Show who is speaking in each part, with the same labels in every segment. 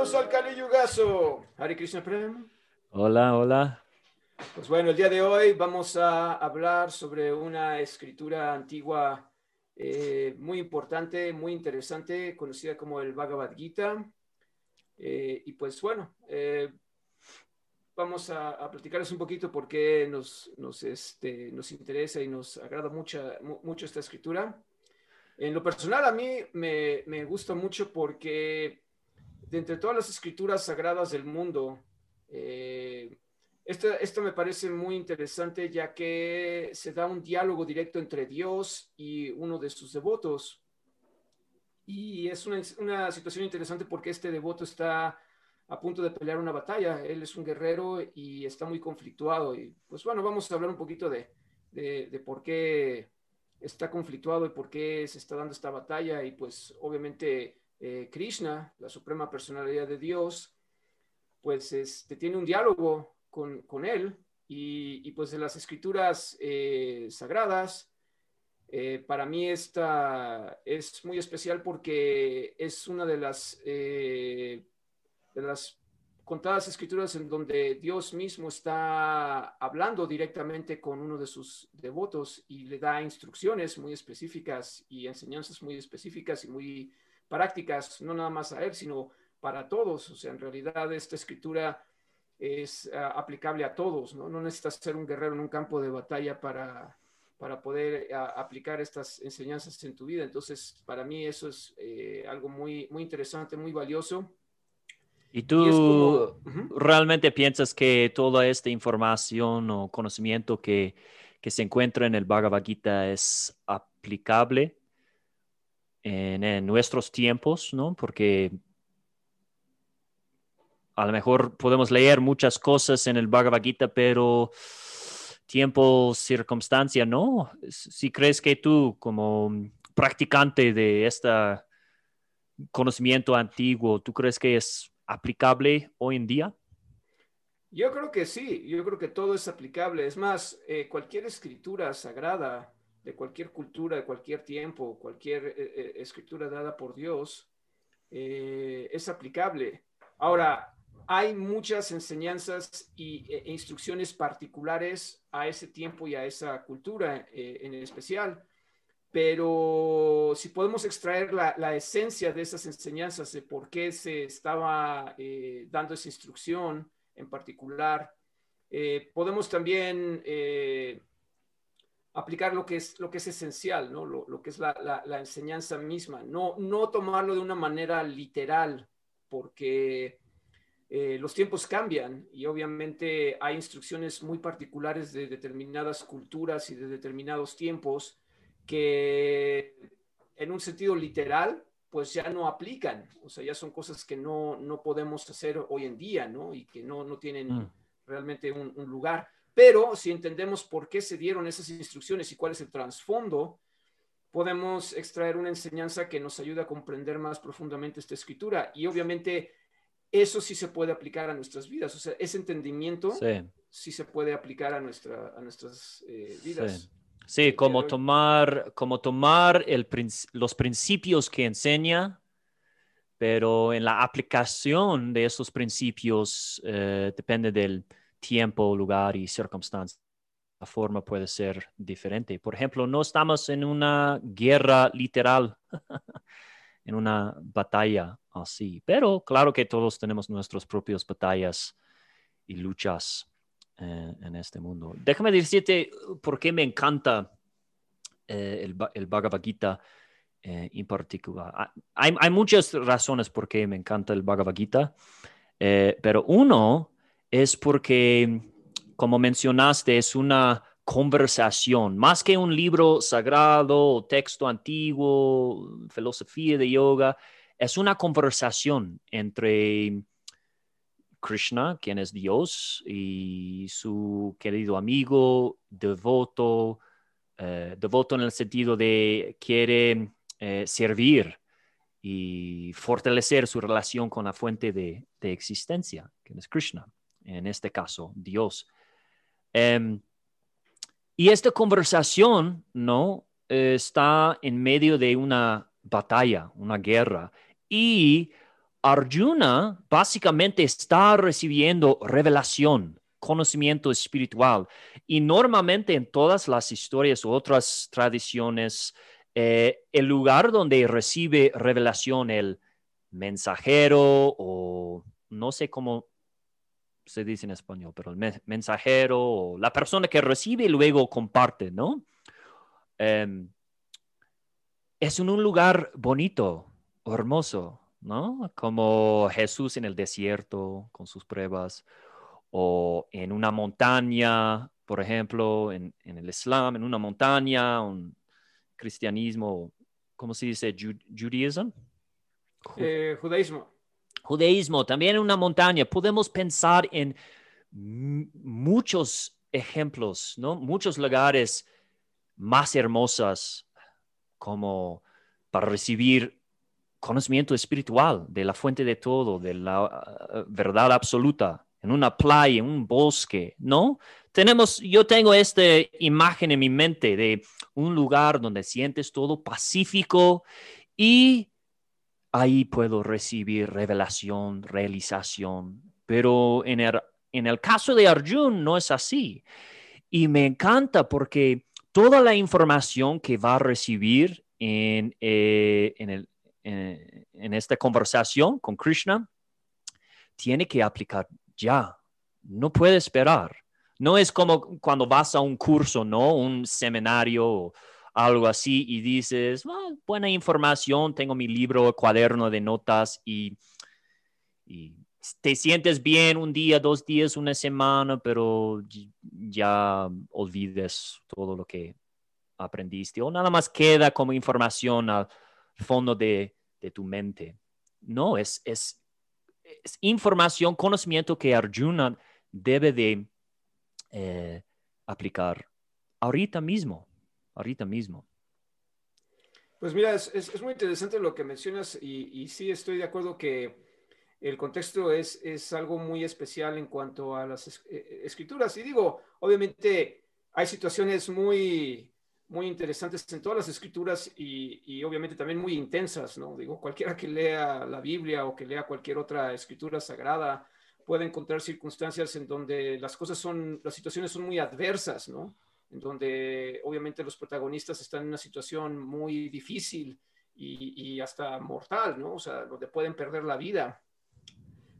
Speaker 1: Bienvenidos al Kali Yugazo. Hare Krishna Prem.
Speaker 2: Hola, hola.
Speaker 1: Pues bueno, el día de hoy vamos a hablar sobre una escritura antigua eh, muy importante, muy interesante, conocida como el Bhagavad Gita. Eh, y pues bueno, eh, vamos a, a, platicarles un poquito por qué nos, nos, este, nos interesa y nos agrada mucha, mucho esta escritura. En lo personal, a mí me, me gusta mucho porque de entre todas las escrituras sagradas del mundo, eh, esto, esto, me parece muy interesante ya que se da un diálogo directo entre Dios y uno de sus devotos. Y es una, situación interesante porque este devoto está a punto de pelear una batalla. Él es un guerrero y está muy conflictuado. Y pues bueno, vamos a hablar un poquito de, de por qué está conflictuado y por qué se está dando esta batalla. Y pues obviamente eh, Krishna, la suprema personalidad de Dios, pues este, tiene un diálogo con, con él y, y, pues de las escrituras eh, sagradas, eh, para mí esta es muy especial porque es una de las, de las contadas escrituras en donde Dios mismo está hablando directamente con uno de sus devotos y le da instrucciones muy específicas y enseñanzas muy específicas y muy prácticas, no nada más a él, sino para todos. O sea, en realidad esta escritura es uh, aplicable a todos, ¿no? No necesitas ser un guerrero en un campo de batalla para, para poder uh, aplicar estas enseñanzas en tu vida. Entonces, para mí eso es eh, algo muy, muy interesante, muy valioso.
Speaker 2: ¿Y tú y como, uh -huh. realmente piensas que toda esta información o conocimiento que, que se encuentra en el Bhagavad Gita es aplicable en, nuestros tiempos, ¿no? Porque a lo mejor podemos leer muchas cosas en el Bhagavad Gita, pero tiempo, circunstancia, ¿no? Si crees que tú, como practicante de este conocimiento antiguo, ¿tú crees que es aplicable hoy en día?
Speaker 1: Yo creo que sí, yo creo que todo es aplicable. Es más, eh, cualquier escritura sagrada de cualquier cultura, de cualquier tiempo, cualquier eh, eh, escritura dada por Dios, eh, es aplicable. Ahora, hay muchas enseñanzas y, e, e instrucciones particulares a ese tiempo y a esa cultura en especial, pero si podemos extraer la, la, esencia de esas enseñanzas, de por qué se estaba dando esa instrucción en particular, podemos también aplicar lo que es, lo que es esencial, ¿no? lo, lo que es la, la, la, enseñanza misma, no, no tomarlo de una manera literal, porque eh, los tiempos cambian y obviamente hay instrucciones muy particulares de determinadas culturas y de determinados tiempos que en un sentido literal pues ya no aplican, o sea, ya son cosas que no, no podemos hacer hoy en día, ¿no? Y que no, no tienen mm. realmente un, un lugar. Pero si entendemos por qué se dieron esas instrucciones y cuál es el trasfondo, podemos extraer una enseñanza que nos ayuda a comprender más profundamente esta escritura. Y obviamente eso sí se puede aplicar a nuestras vidas. O sea, ese entendimiento sí, sí se puede aplicar a, nuestra, a nuestras eh, vidas.
Speaker 2: Sí. Sí, como tomar, como tomar el, los principios que enseña, pero en la aplicación de esos principios eh, depende del, tiempo, lugar y circunstancia. La forma puede ser diferente. Por ejemplo, no estamos en una guerra literal, en una batalla así, pero claro que todos tenemos nuestras propias batallas y luchas eh, en este mundo. Déjame decirte por qué me encanta eh, el, el, Bhagavad Gita eh, en particular. Ah, hay, hay, muchas razones por qué me encanta el Bhagavad Gita, eh, pero uno es porque, como mencionaste, es una conversación, más que un libro sagrado o texto antiguo, filosofía de yoga, es una conversación entre Krishna, quien es Dios, y su querido amigo, devoto, eh, devoto en el sentido de quiere eh, servir y fortalecer su relación con la fuente de, de existencia, que es Krishna en este caso, Dios. Um, y esta conversación, ¿no? está en medio de una batalla, una guerra, y Arjuna básicamente está recibiendo revelación, conocimiento espiritual. Y normalmente en todas las historias u otras tradiciones, eh, el lugar donde recibe revelación el mensajero o no sé cómo se dice en español, pero el mensajero o la persona que recibe y luego comparte, ¿no? Em, es en un lugar bonito, hermoso, ¿no? Como Jesús en el desierto con sus pruebas o en una montaña, por ejemplo, en, el Islam, en una montaña, un cristianismo, ¿cómo se dice?
Speaker 1: Judaismo. Eh, judaísmo.
Speaker 2: Judaísmo, también en una montaña. Podemos pensar en muchos ejemplos, ¿no? Muchos lugares más hermosos como para recibir conocimiento espiritual de la fuente de todo, de la uh, verdad absoluta, en una playa, en un bosque, ¿no? Tenemos, yo tengo esta imagen en mi mente de un lugar donde sientes todo pacífico y ahí puedo recibir revelación, realización. Pero en el, en el caso de Arjun no es así. Y me encanta porque toda la información que va a recibir en, eh, en, el, en, esta conversación con Krishna tiene que aplicar ya. No puede esperar. No es como cuando vas a un curso, ¿no? Un seminario algo así y dices, ah, buena información, tengo mi libro, cuaderno de notas y, y te sientes bien un día, dos días, una semana, pero ya olvides todo lo que aprendiste o nada más queda como información al fondo de, tu mente. No, es, es, información, conocimiento que Arjuna debe de eh, aplicar ahorita mismo, ahorita mismo.
Speaker 1: Pues mira, es, muy interesante lo que mencionas y, y sí estoy de acuerdo que el contexto es, es algo muy especial en cuanto a las eh, escrituras. Y digo, obviamente hay situaciones muy, muy interesantes en todas las escrituras y, obviamente también muy intensas, ¿no? Digo, cualquiera que lea la Biblia o que lea cualquier otra escritura sagrada puede encontrar circunstancias en donde las cosas son, las situaciones son muy adversas, ¿no? En donde obviamente los protagonistas están en una situación muy difícil y, hasta mortal, ¿no? O sea, donde pueden perder la vida.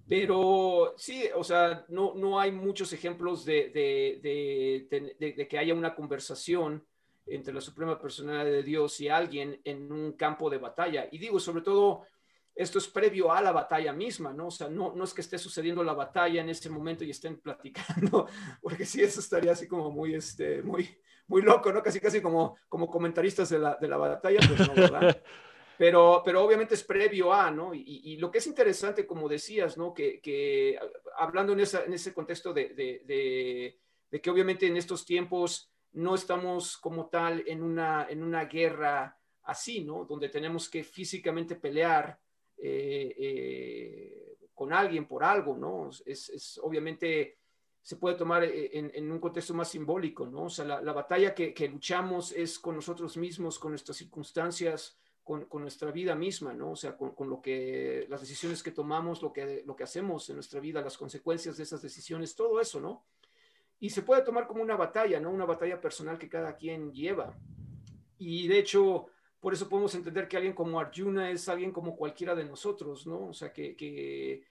Speaker 1: Pero sí, o sea, no, no hay muchos ejemplos de, de que haya una conversación entre la suprema personalidad de Dios y alguien en un campo de batalla. Y digo, sobre todo, esto es previo a la batalla misma, ¿no? O sea, no, no es que esté sucediendo la batalla en este momento y estén platicando, porque sí, eso estaría así como muy, este, muy, muy loco, ¿no? Casi, casi como, como comentaristas de la, de la batalla, pues no, ¿verdad? Pero, pero obviamente es previo a, ¿no? Y, y lo que es interesante, como decías, ¿no? Que, que hablando en, esa, en ese contexto de, de, de, de que obviamente en estos tiempos no estamos como tal en una, en una guerra así, ¿no? Donde tenemos que físicamente pelear eh, eh, con alguien por algo, ¿no? Es, obviamente se puede tomar eh, en, un contexto más simbólico, ¿no? O sea, la, batalla que, luchamos es con nosotros mismos, con nuestras circunstancias, con, nuestra vida misma, ¿no? O sea, con, lo que, las decisiones que tomamos, lo que, lo que hacemos en nuestra vida, las consecuencias de esas decisiones, todo eso, ¿no? y se puede tomar como una batalla, ¿no? Una batalla personal que cada quien lleva. Y de hecho, por eso podemos entender que alguien como Arjuna es alguien como cualquiera de nosotros, ¿no? O sea, que, que,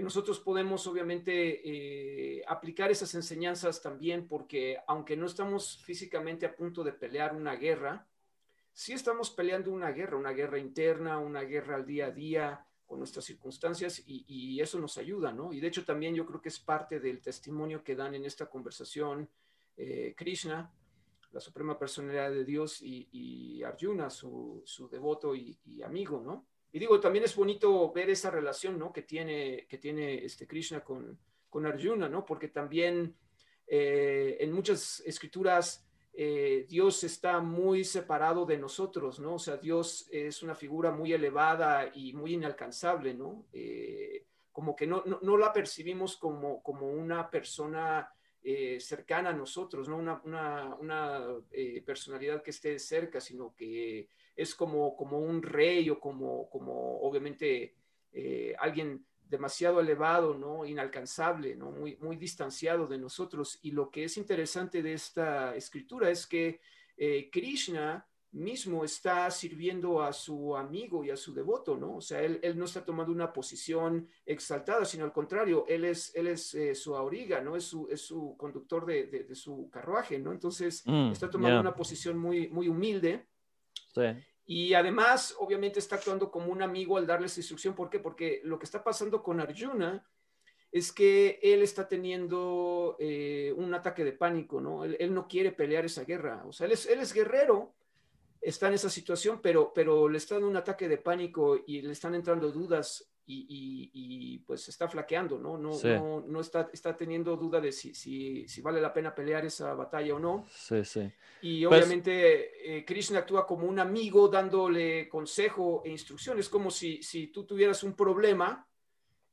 Speaker 1: nosotros podemos obviamente eh, aplicar esas enseñanzas también porque aunque no estamos físicamente a punto de pelear una guerra, sí estamos peleando una guerra, una guerra interna, una guerra al día a día, con nuestras circunstancias y, eso nos ayuda, ¿no? Y de hecho también yo creo que es parte del testimonio que dan en esta conversación eh, Krishna, la suprema personalidad de Dios, y, Arjuna, su, devoto y, amigo, ¿no? Y digo, también es bonito ver esa relación, ¿no? Que tiene, que tiene este Krishna con, con Arjuna, ¿no? Porque también eh, en muchas escrituras eh, Dios está muy separado de nosotros, ¿no? O sea, Dios es una figura muy elevada y muy inalcanzable, ¿no? Eh, como que no, no, la percibimos como, como una persona eh, cercana a nosotros, ¿no? Una, una, una personalidad que esté cerca, sino que es como, como un rey o como, como obviamente eh, alguien demasiado elevado, ¿no? Inalcanzable, ¿no? Muy, muy distanciado de nosotros. Y lo que es interesante de esta escritura es que eh, Krishna mismo está sirviendo a su amigo y a su devoto, ¿no? O sea, él, no está tomando una posición exaltada, sino al contrario, él es, él es eh, su auriga, ¿no? Es su, es su conductor de, su carruaje, ¿no? Entonces, mm, está tomando una posición muy, muy humilde. Sí. Y además, obviamente, está actuando como un amigo al darles instrucción. ¿Por qué? Porque lo que está pasando con Arjuna es que él está teniendo eh, un ataque de pánico, ¿no? Él, no quiere pelear esa guerra. O sea, él es, él es guerrero, está en esa situación, pero, pero le está dando un ataque de pánico y le están entrando dudas y, pues está flaqueando, ¿no? No, no, no, está, está teniendo duda de si, si, si, vale la pena pelear esa batalla o no.
Speaker 2: Sí, sí.
Speaker 1: Y pues obviamente eh, Krishna actúa como un amigo dándole consejo e instrucciones, como si, si tú tuvieras un problema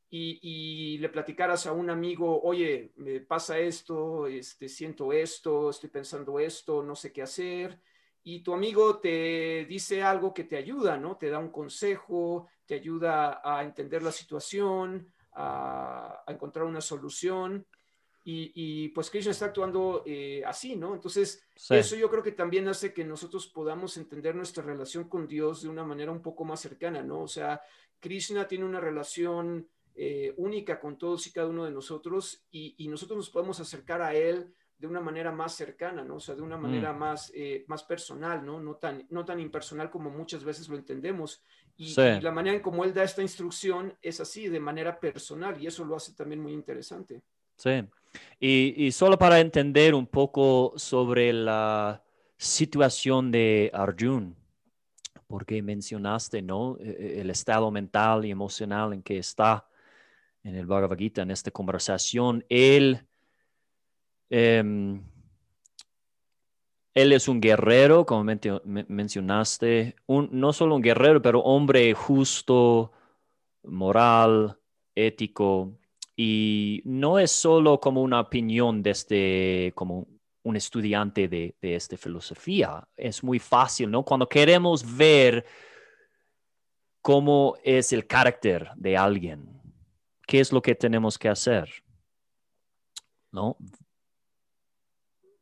Speaker 1: y, y, le platicaras a un amigo, oye, me pasa esto, este, siento esto, estoy pensando esto, no sé qué hacer y tu amigo te dice algo que te ayuda, ¿no? Te da un consejo, te ayuda a entender la situación, a, encontrar una solución. Y, pues Krishna está actuando eh, así, ¿no? Entonces, eso yo creo que también hace que nosotros podamos entender nuestra relación con Dios de una manera un poco más cercana, ¿no? O sea, Krishna tiene una relación eh, única con todos y cada uno de nosotros y, y nosotros nos podemos acercar a Él de una manera más cercana, ¿no? O sea, de una manera mm. más, eh, más personal, ¿no? No tan, no tan impersonal como muchas veces lo entendemos. Y, la manera en cómo él da esta instrucción es así, de manera personal, y eso lo hace también muy interesante.
Speaker 2: Sí. Y, y solo para entender un poco sobre la situación de Arjun, porque mencionaste, ¿no? E, e, el estado mental y emocional en que está en el Bhagavad Gita, en esta conversación, él Em, él es un guerrero, como mencionaste, no solo un guerrero, pero hombre justo, moral, ético, y no es solo como una opinión desde como un estudiante de, de esta filosofía. Es muy fácil, ¿no? Cuando queremos ver cómo es el carácter de alguien, qué es lo que tenemos que hacer, ¿no?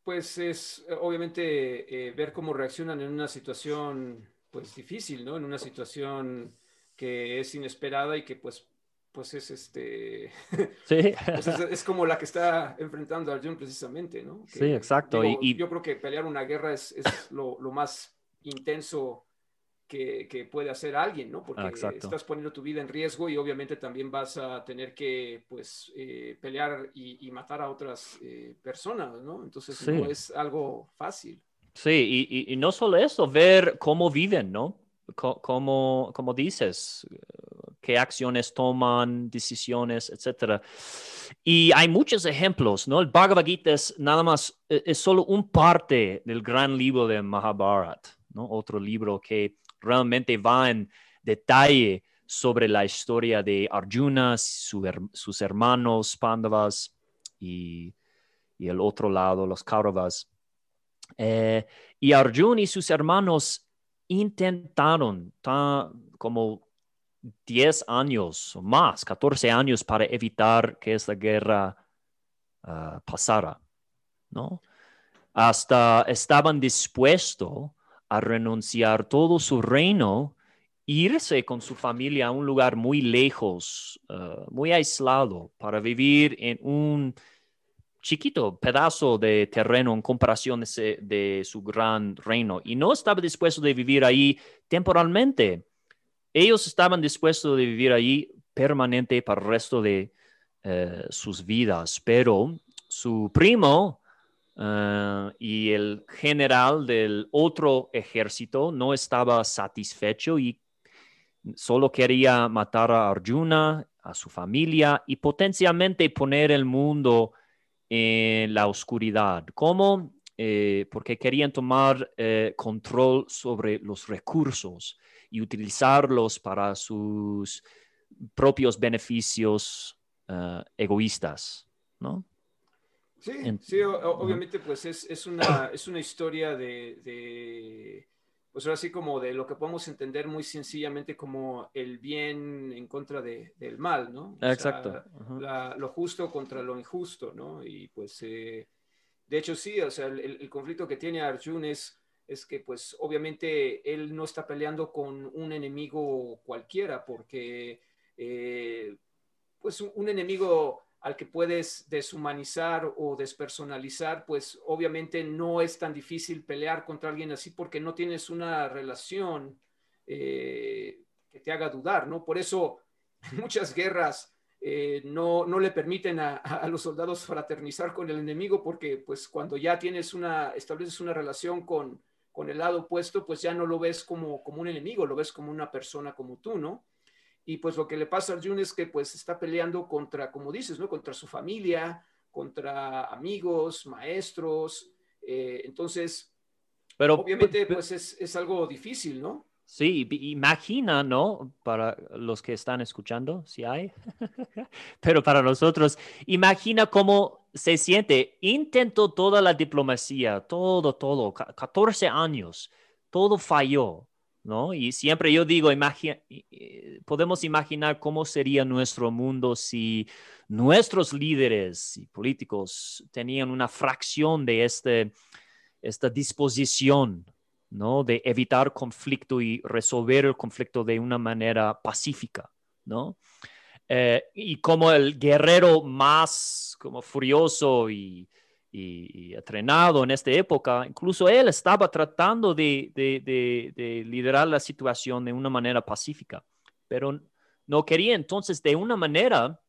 Speaker 1: Pues es eh, obviamente eh, ver cómo reaccionan en una situación pues difícil, ¿no? En una situación que es inesperada y que pues pues es este
Speaker 2: sí.
Speaker 1: Pues, es, como la que está enfrentando a Arjun precisamente, ¿no?
Speaker 2: sí, exacto.
Speaker 1: y, yo creo que pelear una guerra es, es lo, lo, más intenso que, puede hacer alguien, ¿no? Porque ah, estás poniendo tu vida en riesgo y obviamente también vas a tener que, pues, eh, pelear y, matar a otras eh, personas, ¿no? Entonces no es algo fácil.
Speaker 2: Sí, y, y, no solo eso, ver cómo viven, ¿no? Cómo, como dices, qué acciones toman, decisiones, etcétera. Y hay muchos ejemplos, ¿no? El Bhagavad Gita es nada más, e, es solo un parte del gran libro de Mahabharata, ¿no? Otro libro que realmente va en detalle sobre la historia de Arjuna, sus hermanos Pandavas y, el otro lado, los Kauravas. Eh, y Arjuna y sus hermanos intentaron como 10 años o más, 14 años para evitar que esta guerra ah, pasara, ¿no? Hasta estaban dispuestos a renunciar todo su reino, irse con su familia a un lugar muy lejos, eh, muy aislado, para vivir en un chiquito pedazo de terreno en comparación de, su gran reino. Y no estaba dispuesto de vivir ahí temporalmente. Ellos estaban dispuestos de vivir ahí permanente para el resto de eh, sus vidas, pero su primo Ah, y el general del otro ejército no estaba satisfecho y solo quería matar a Arjuna, a su familia y potencialmente poner el mundo en la oscuridad. ¿Cómo? Eh, porque querían tomar eh, control sobre los recursos y utilizarlos para sus propios beneficios ah, egoístas, ¿no?
Speaker 1: Sí, sí obviamente pues es, es, una, es una historia de, pues ahora sí como de lo que podemos entender muy sencillamente como el bien en contra de, del mal, ¿no?
Speaker 2: Exacto.
Speaker 1: lo justo contra lo injusto, ¿no? Y pues, eh, de hecho sí, o sea, el, conflicto que tiene Arjun es, es que pues obviamente él no está peleando con un enemigo cualquiera, porque eh, pues un enemigo al que puedes deshumanizar o despersonalizar, pues obviamente no es tan difícil pelear contra alguien así porque no tienes una relación eh, que te haga dudar, ¿no? Por eso muchas guerras eh, no, no, le permiten a, los soldados fraternizar con el enemigo porque pues cuando ya tienes una, estableces una relación con, con el lado opuesto, pues ya no lo ves como, como un enemigo, lo ves como una persona como tú, ¿no? Y pues lo que le pasa a Arjun es que pues está peleando contra, como dices, ¿no? Contra su familia, contra amigos, maestros. Eh, entonces, pero, obviamente pues es, es, algo difícil, ¿no?
Speaker 2: Sí, imagina, ¿no? Para los que están escuchando, si hay, pero para nosotros, imagina cómo se siente. Intentó toda la diplomacia, todo, todo, 14 años, todo falló. ¿No? Y siempre yo digo, podemos imaginar cómo sería nuestro mundo si nuestros líderes y políticos tenían una fracción de este, esta disposición. De evitar conflicto y resolver el conflicto de una manera pacífica. Eh, y como el guerrero más como furioso y, y, entrenado en esta época, incluso él estaba tratando de, liderar la situación de una manera pacífica, pero no quería. Entonces, de una manera,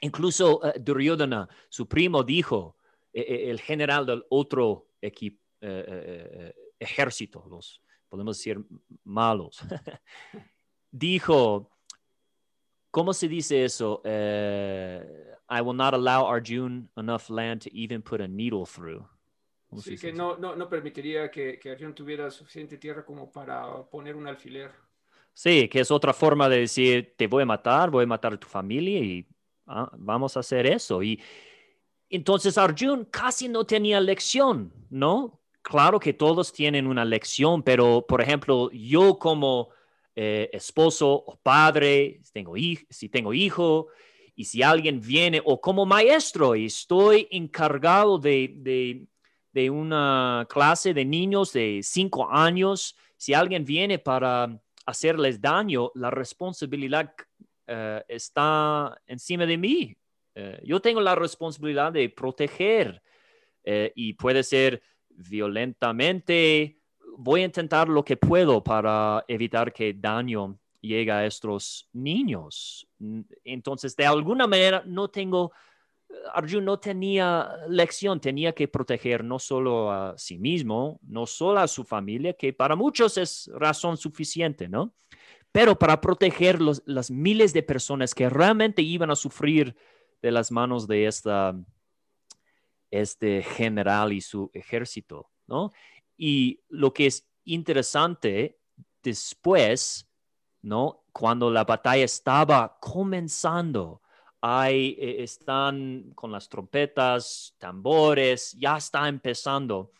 Speaker 2: incluso uh, Duryodhana, su primo, dijo, e, e, el general del otro equipo, eh, eh, ejército, los podemos decir malos, dijo, ¿cómo se dice eso? I will not allow Arjun enough land to even put a needle through.
Speaker 1: Sí, que no, no, no, permitiría que, que Arjun tuviera suficiente tierra como para poner un alfiler.
Speaker 2: Sí, que es otra forma de decir, te voy a matar, voy a matar a tu familia y ah, vamos a hacer eso. Y entonces Arjun casi no tenía lección, ¿no? Claro que todos tienen una lección, pero por ejemplo, yo como eh, esposo o padre, si tengo, si tengo hijo, y si alguien viene o como maestro y estoy encargado de, una clase de niños de cinco años, si alguien viene para hacerles daño, la responsabilidad eh, está encima de mí. Eh, yo tengo la responsabilidad de proteger y puede ser violentamente. Voy a intentar lo que puedo para evitar que daño llega a estos niños. Entonces, de alguna manera, no tengo, Arjun no tenía lección, tenía que proteger no solo a sí mismo, no solo a su familia, que para muchos es razón suficiente, ¿no? Pero para proteger los, las miles de personas que realmente iban a sufrir de las manos de esta, este general y su ejército, ¿no? Y lo que es interesante después ¿no? Cuando la batalla estaba comenzando, ahí eh, están con las trompetas, tambores, ya está empezando.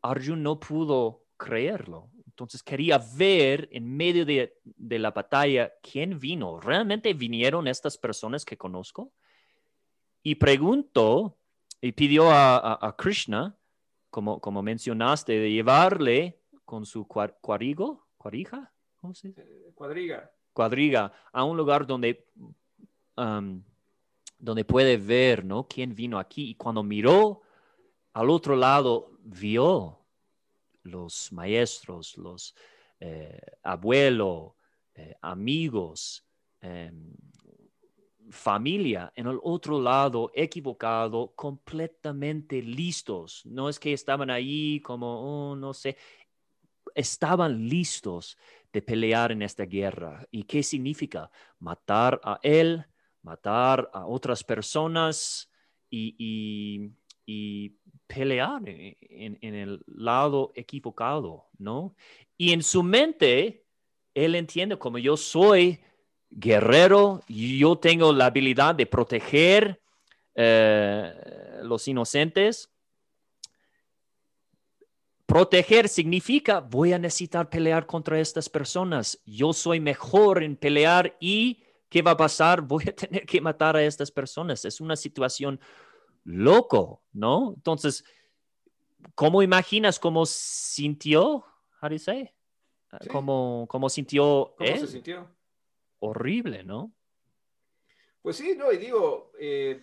Speaker 2: Arjun no pudo creerlo. Entonces quería ver en medio de, la batalla quién vino. ¿Realmente vinieron estas personas que conozco? Y preguntó y pidió a, Krishna, como, como mencionaste, de llevarle con su cuarigo, cuarija, ¿cómo se dice?
Speaker 1: Cuadriga.
Speaker 2: Cuadriga, a un lugar donde, donde puede ver, ¿no? ¿Quién vino aquí? Y cuando miró al otro lado, vio los maestros, los eh, abuelos, eh, amigos, em, familia en el otro lado, equivocado, completamente listos. No es que estaban ahí como, oh, no sé, estaban listos de pelear en esta guerra. ¿Y qué significa? Matar a él, matar a otras personas y, pelear en, el lado equivocado, ¿no? Y en su mente, él entiende como yo soy guerrero, yo tengo la habilidad de proteger eh, los inocentes, proteger significa voy a necesitar pelear contra estas personas. Yo soy mejor en pelear y ¿qué va a pasar? Voy a tener que matar a estas personas. Es una situación loco, ¿no? Entonces, ¿cómo imaginas cómo sintió? How do you say? ¿Cómo, ¿Cómo, sintió
Speaker 1: ¿Cómo se sintió?
Speaker 2: Horrible, ¿no?
Speaker 1: Pues sí, no, y digo, eh,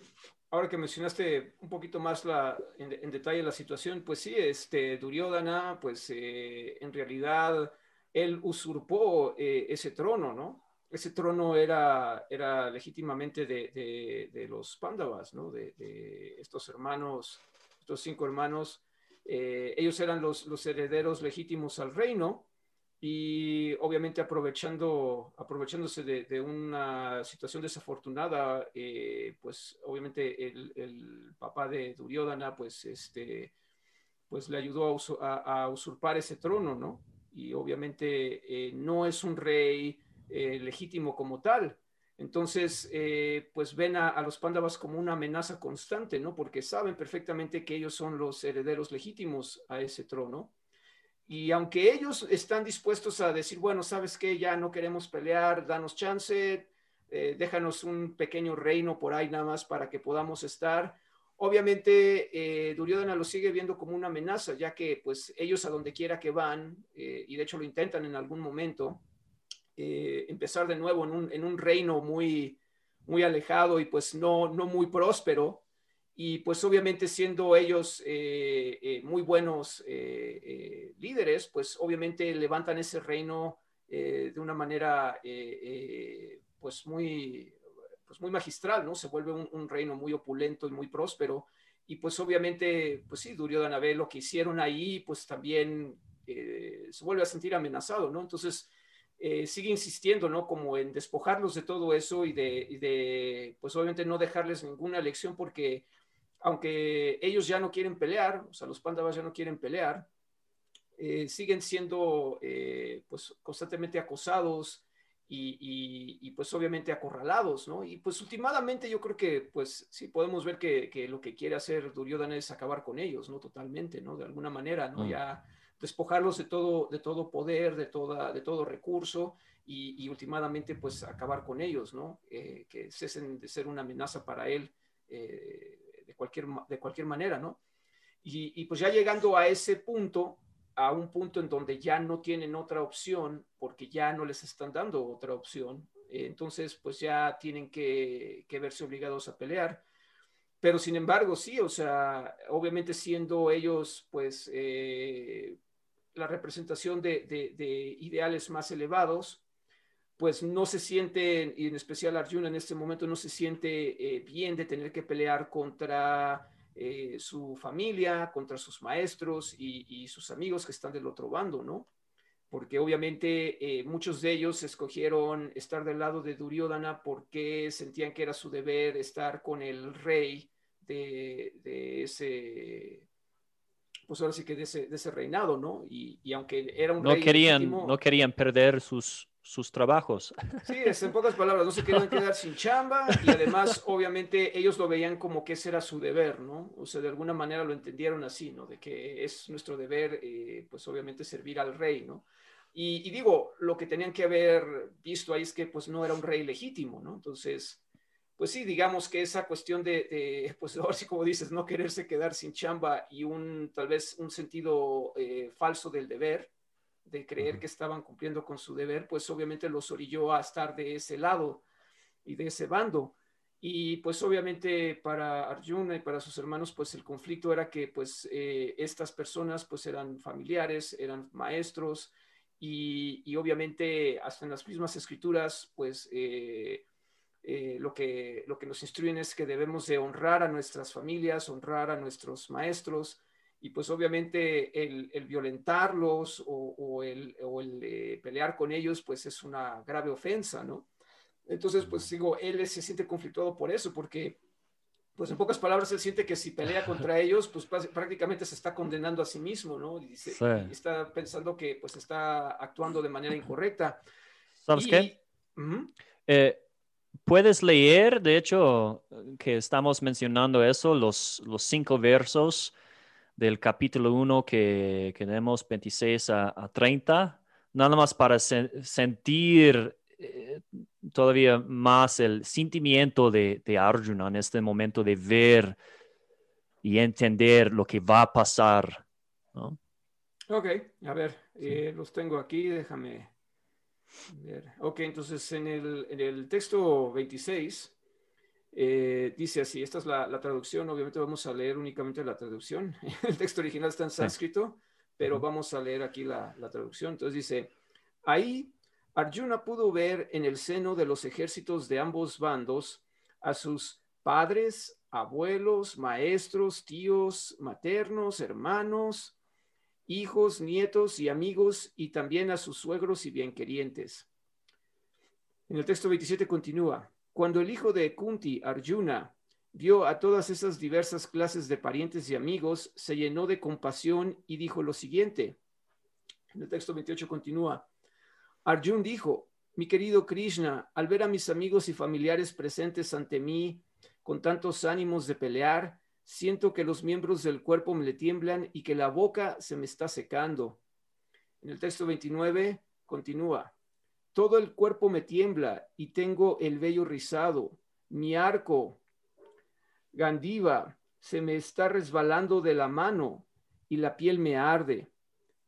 Speaker 1: ahora que mencionaste un poquito más la, en, detalle la situación, pues sí, este Duryodhana, pues eh, en realidad él usurpó eh, ese trono, ¿no? Ese trono era, era legítimamente de, de, los Pandavas, ¿no? De, estos hermanos, estos cinco hermanos. Ellos eran los, los herederos legítimos al reino y obviamente aprovechando, aprovechándose de, una situación desafortunada, eh, pues obviamente el, papá de Duryodhana, pues, este, pues le ayudó a, usurpar ese trono, ¿no? Y obviamente eh, no es un rey eh, legítimo como tal. Entonces, pues ven a, a, los pándavas como una amenaza constante, ¿no? Porque saben perfectamente que ellos son los herederos legítimos a ese trono. Y aunque ellos están dispuestos a decir, bueno, sabes que ya no queremos pelear, danos chance, eh, déjanos un pequeño reino por ahí nada más para que podamos estar. Obviamente, eh, lo sigue viendo como una amenaza, ya que pues ellos a donde quiera que van, eh, y de hecho lo intentan en algún momento, eh, empezar de nuevo en un, en un, reino muy, muy alejado y pues no, no muy próspero, y pues obviamente siendo ellos eh, eh, muy buenos eh, líderes, pues obviamente levantan ese reino de una manera pues muy, pues muy magistral, ¿no? Se vuelve un, reino muy opulento y muy próspero. Y pues obviamente, pues sí, Duryodhana ve lo que hicieron ahí, pues también se vuelve a sentir amenazado, ¿no? Entonces, sigue insistiendo, ¿no? Como en despojarlos de todo eso y de, y de, pues obviamente no dejarles ninguna elección porque aunque ellos ya no quieren pelear, o sea, los Pandavas ya no quieren pelear, eh, siguen siendo eh, pues constantemente acosados y, pues obviamente acorralados, ¿no? Y pues últimamente yo creo que pues sí podemos ver que, lo que quiere hacer Duryodhana es acabar con ellos, ¿no? Totalmente, ¿no? De alguna manera, ¿no? Mm. Ya despojarlos de todo, de todo poder, de, toda, de todo recurso y, últimamente pues acabar con ellos, ¿no? Eh, que cesen de ser una amenaza para él de de cualquier manera, ¿no? Y, pues ya llegando a ese punto, a un punto en donde ya no tienen otra opción, porque ya no les están dando otra opción, eh, entonces pues ya tienen que, verse obligados a pelear. Pero sin embargo, sí, o sea, obviamente siendo ellos pues eh, la representación de, ideales más elevados, pues no se siente, y en especial Arjuna en este momento no se siente eh, bien de tener que pelear contra eh, su familia, contra sus maestros y, sus amigos que están del otro bando, ¿no? Porque obviamente eh, muchos de ellos escogieron estar del lado de Duryodhana porque sentían que era su deber estar con el rey de, ese, pues ahora sí que de ese, reinado, ¿no? Y, aunque era un
Speaker 2: no querían, no querían perder sus sus trabajos.
Speaker 1: Sí, en pocas palabras, no se querían quedar sin chamba y además, obviamente, ellos lo veían como que ese era su deber, ¿no? O sea, de alguna manera lo entendieron así, ¿no? De que es nuestro deber, eh, pues obviamente, servir al rey, ¿no? Y, digo, lo que tenían que haber visto ahí es que, pues, no era un rey legítimo, ¿no? Entonces, pues sí, digamos que esa cuestión de, pues ahora sí como dices, no quererse quedar sin chamba y un, tal vez, un sentido eh, falso del deber, de creer que estaban cumpliendo con su deber, pues obviamente los orilló a estar de ese lado y de ese bando. Y pues obviamente para Arjuna y para sus hermanos, pues el conflicto era que pues eh, estas personas pues eran familiares, eran maestros y, obviamente hasta en las mismas escrituras pues eh, eh, lo, que, lo que nos instruyen es que debemos de honrar a nuestras familias, honrar a nuestros maestros, y pues obviamente el, violentarlos o, el, eh, pelear con ellos pues es una grave ofensa, ¿no? Entonces pues digo, él se siente conflictuado por eso, porque pues en pocas palabras él siente que si pelea contra ellos pues prácticamente se está condenando a sí mismo, ¿no? Y, está pensando que pues está actuando de manera incorrecta.
Speaker 2: ¿Sabes qué? Eh, puedes leer, de hecho, que estamos mencionando eso, los, los cinco versos del capítulo 1 que, tenemos 26 a, 30, nada más para sentir eh, todavía más el sentimiento de, de, Arjuna en este momento de ver y entender lo que va a pasar. ¿no?
Speaker 1: Ok, a ver, eh, los tengo aquí, déjame ver. Ok, entonces en el, en el texto 26 eh, dice así, esta es la, traducción, obviamente vamos a leer únicamente la traducción. El texto original está en sánscrito, pero vamos a leer aquí la, traducción. Entonces dice, ahí Arjuna pudo ver en el seno de los ejércitos de ambos bandos a sus padres, abuelos, maestros, tíos, maternos, hermanos, hijos, nietos y amigos, y también a sus suegros y bienquerientes. En el texto 27 continúa, cuando el hijo de Kunti, Arjuna, vio a todas esas diversas clases de parientes y amigos, se llenó de compasión y dijo lo siguiente. En el texto 28 continúa. Arjun dijo, mi querido Krishna, al ver a mis amigos y familiares presentes ante mí con tantos ánimos de pelear, siento que los miembros del cuerpo me le tiemblan y que la boca se me está secando. En el texto 29 continúa. Todo el cuerpo me tiembla y tengo el vello rizado. Mi arco, Gandiva, se me está resbalando de la mano y la piel me arde.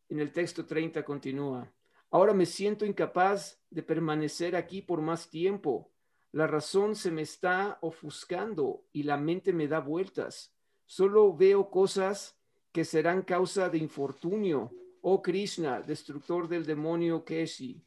Speaker 1: En el texto 30 continúa. Ahora me siento incapaz de permanecer aquí por más tiempo. La razón se me está ofuscando y la mente me da vueltas. Solo veo cosas que serán causa de infortunio. Oh Krishna, destructor del demonio Keshi.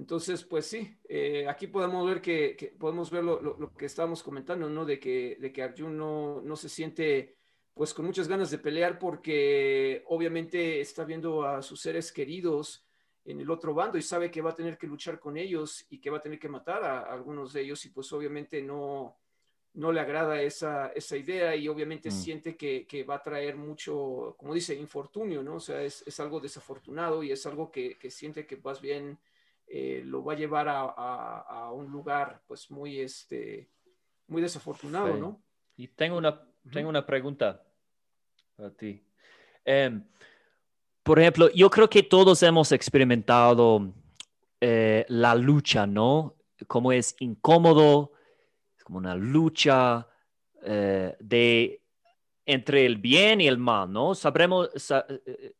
Speaker 1: Entonces, pues sí, eh, aquí podemos ver que, podemos ver lo, que estábamos comentando, ¿no? De que, de que Arjun no, se siente pues con muchas ganas de pelear porque obviamente está viendo a sus seres queridos en el otro bando y sabe que va a tener que luchar con ellos y que va a tener que matar a, algunos de ellos y pues obviamente no, no le agrada esa, esa idea y obviamente mm. siente que, va a traer mucho, como dice, infortunio, ¿no? O sea, es, algo desafortunado y es algo que, que siente que más bien eh, lo va a llevar a, un lugar pues muy, este, muy desafortunado, ¿no?
Speaker 2: Y tengo una, tengo una pregunta para ti. Em, por ejemplo, yo creo que todos hemos experimentado eh, la lucha, ¿no? Como es incómodo, como una lucha eh, de entre el bien y el mal, ¿no? Sabremos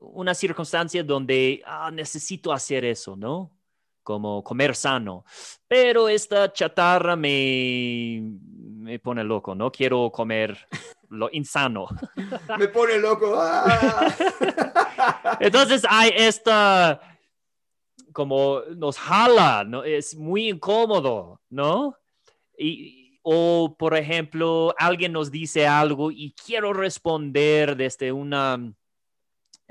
Speaker 2: una circunstancia donde ah, necesito hacer eso, ¿no? Como comer sano. Pero esta chatarra me, me pone loco, no quiero comer lo insano.
Speaker 1: me pone loco. ¡ah!
Speaker 2: Entonces hay esta, como nos jala, ¿no? es muy incómodo, ¿no? Y, o, por ejemplo, alguien nos dice algo y quiero responder desde una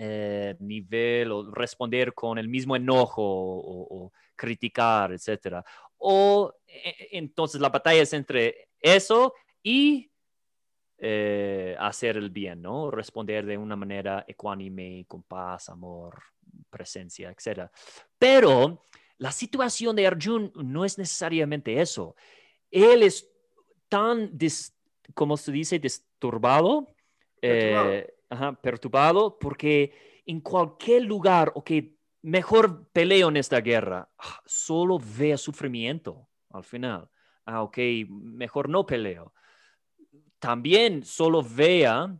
Speaker 2: eh, nivel o responder con el mismo enojo o, criticar, etcétera. O e, e, entonces la batalla es entre eso y eh, hacer el bien, ¿no? Responder de una manera ecuánime, con paz, amor, presencia, etcétera. Pero la situación de Arjun no es necesariamente eso. Él es tan, como se dice, disturbado, eh, perturbado, porque en cualquier lugar, o que mejor peleo en esta guerra, ah, solo vea sufrimiento al final. Ah, ok, mejor no peleo. También solo vea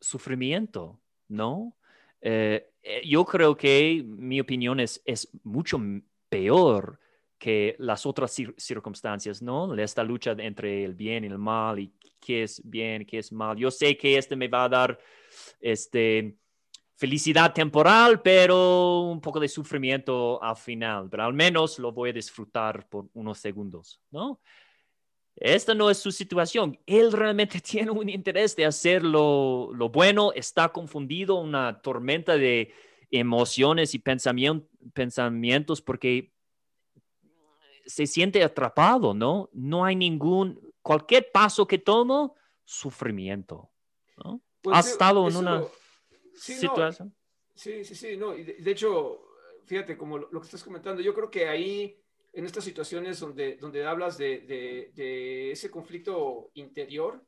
Speaker 2: sufrimiento, ¿no? Eh, eh, yo creo que mi opinión es, es mucho peor que las otras circunstancias, ¿no? Esta lucha entre el bien y el mal y qué es bien, qué es mal. Yo sé que este me va a dar este, felicidad temporal, pero un poco de sufrimiento al final, pero al menos lo voy a disfrutar por unos segundos, ¿no? Esta no es su situación. Él realmente tiene un interés de hacer lo, lo bueno, está confundido, una tormenta de emociones y pensamientos porque se siente atrapado, ¿no? No hay ningún, cualquier paso que tomo, sufrimiento, ¿no?
Speaker 1: Pues Has estado en una sí, situación. sí, sí, sí, no, de, hecho, fíjate, como lo, que estás comentando, yo creo que ahí, en estas situaciones donde, donde hablas de, de, ese conflicto interior,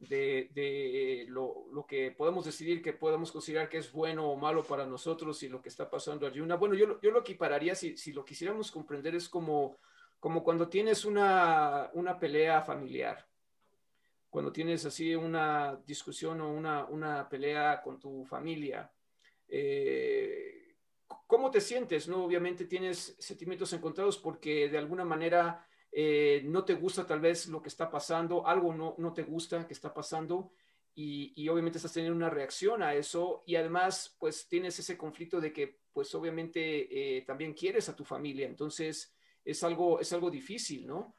Speaker 1: de, lo, lo, que podemos decidir que podemos considerar que es bueno o malo para nosotros y lo que está pasando allí. Una, bueno, yo, yo lo equipararía, si, si lo quisiéramos comprender, es como, como cuando tienes una, una pelea familiar. Cuando tienes así una discusión o una, una pelea con tu familia. Eh, ¿Cómo te sientes? ¿no? Obviamente tienes sentimientos encontrados porque de alguna manera eh, no te gusta tal vez lo que está pasando, algo no, no te gusta que está pasando y, y, obviamente estás teniendo una reacción a eso y además pues tienes ese conflicto de que pues obviamente eh, también quieres a tu familia, entonces es algo, es algo difícil, ¿no?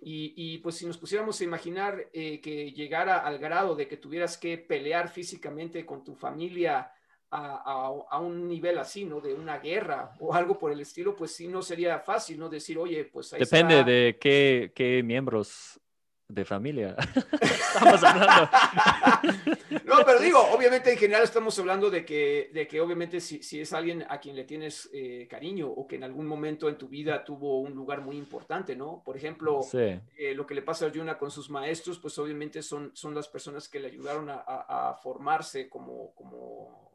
Speaker 1: Y, y pues si nos pusiéramos a imaginar eh, que llegara al grado de que tuvieras que pelear físicamente con tu familia, a, un nivel así, ¿no? De una guerra o algo por el estilo, pues sí no sería fácil, ¿no? Decir, oye, pues
Speaker 2: ahí Depende de qué, qué, miembros de familia estamos hablando.
Speaker 1: no, pero digo, obviamente en general estamos hablando de que, de que obviamente si, si es alguien a quien le tienes eh, cariño o que en algún momento en tu vida tuvo un lugar muy importante, ¿no? Por ejemplo, eh, lo que le pasa a Yuna con sus maestros, pues obviamente son, son las personas que le ayudaron a, a formarse como, como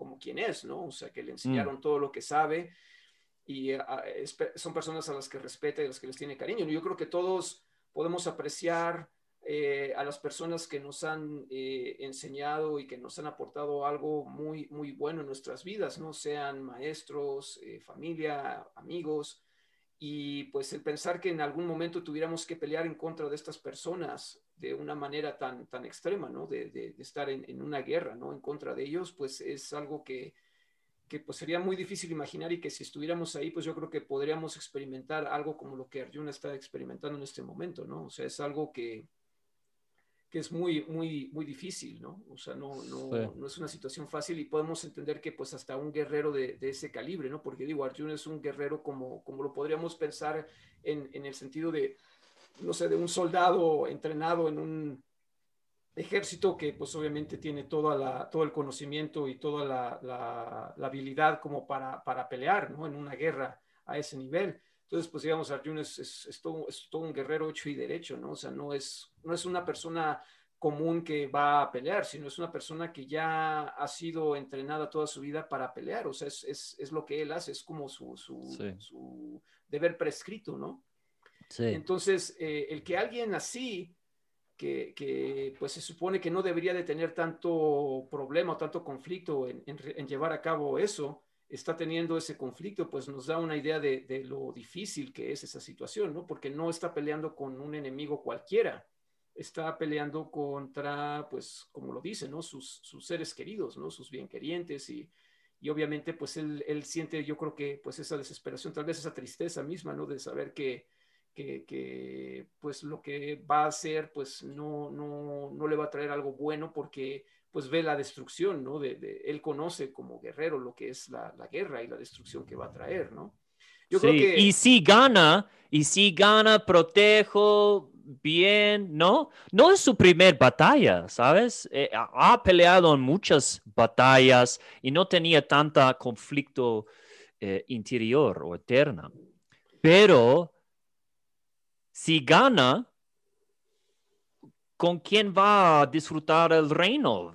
Speaker 1: como quien es, ¿no? O sea, que le mm. enseñaron todo lo que sabe y ah, son personas a las que respeta y a las que les tiene cariño. Yo creo que todos podemos apreciar eh, a las personas que nos han eh, enseñado y que nos han aportado algo muy, muy bueno en nuestras vidas, ¿no? Sean maestros, eh, familia, amigos. Y pues el pensar que en algún momento tuviéramos que pelear en contra de estas personas de una manera tan, tan extrema, ¿no? De, de, estar en, en, una guerra, ¿no? En contra de ellos, pues es algo que, que pues sería muy difícil imaginar y que si estuviéramos ahí, pues yo creo que podríamos experimentar algo como lo que Arjuna está experimentando en este momento, ¿no? O sea, es algo que, que es muy, muy, muy difícil, ¿no? O sea, no, no, no, es una situación fácil y podemos entender que pues hasta un guerrero de, de, ese calibre, ¿no? Porque digo, Arjuna es un guerrero como, como lo podríamos pensar en, en el sentido de, no sé, de un soldado entrenado en un ejército que pues obviamente tiene toda la, todo el conocimiento y toda la, la, habilidad como para, para, pelear, ¿no? En una guerra a ese nivel. Entonces, pues digamos, Arjuna es, es, todo, es, todo, un guerrero hecho y derecho, ¿no? O sea, no es, no es una persona común que va a pelear, sino es una persona que ya ha sido entrenada toda su vida para pelear, o sea, es, es, es lo que él hace, es como su, su, su deber prescrito, ¿no? Entonces, eh, el que alguien así, que, que, pues se supone que no debería de tener tanto problema o tanto conflicto en, en, llevar a cabo eso, está teniendo ese conflicto, pues nos da una idea de, de, lo difícil que es esa situación, ¿no? Porque no está peleando con un enemigo cualquiera, está peleando contra, pues, como lo dice, ¿no? Sus, sus seres queridos, ¿no? Sus bienquerientes y, y obviamente, pues, él, él siente, yo creo que, pues, esa desesperación, tal vez esa tristeza misma, ¿no? De saber que, que, pues lo que va a hacer pues no, no, no, le va a traer algo bueno porque pues ve la destrucción, ¿no? De, él conoce como guerrero lo que es la, la, guerra y la destrucción que va a traer, ¿no?
Speaker 2: Yo creo que... Y si gana, y si gana, protejo bien, ¿no? No es su primer batalla, ¿sabes? Eh, ha peleado en muchas batallas y no tenía tanta conflicto eh, interior o eterna. Pero si gana, ¿con quién va a disfrutar el reino?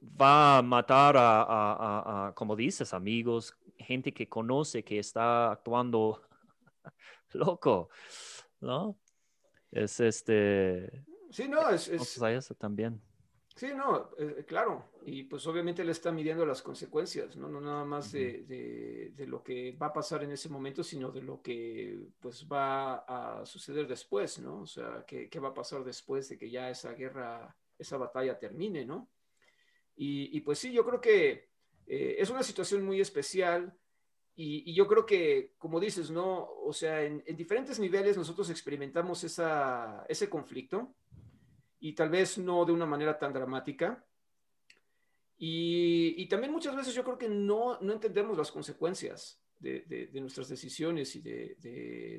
Speaker 2: Va a matar a, como dices, amigos, gente que conoce, que está actuando loco, ¿no? Es este...
Speaker 1: Sí, no, es...
Speaker 2: es... también.
Speaker 1: Sí, no, eh, claro. Y pues obviamente le está midiendo las consecuencias, no, no nada más de, de, lo que va a pasar en ese momento, sino de lo que pues va a suceder después, ¿no? O sea, qué, qué va a pasar después de que ya esa guerra, esa batalla termine, ¿no? Y, y pues sí, yo creo que eh, es una situación muy especial y, y, yo creo que, como dices, ¿no? O sea, en, en diferentes niveles nosotros experimentamos esa, ese conflicto y tal vez no de una manera tan dramática. Y, y también muchas veces yo creo que no, no entendemos las consecuencias de, de, nuestras decisiones y de,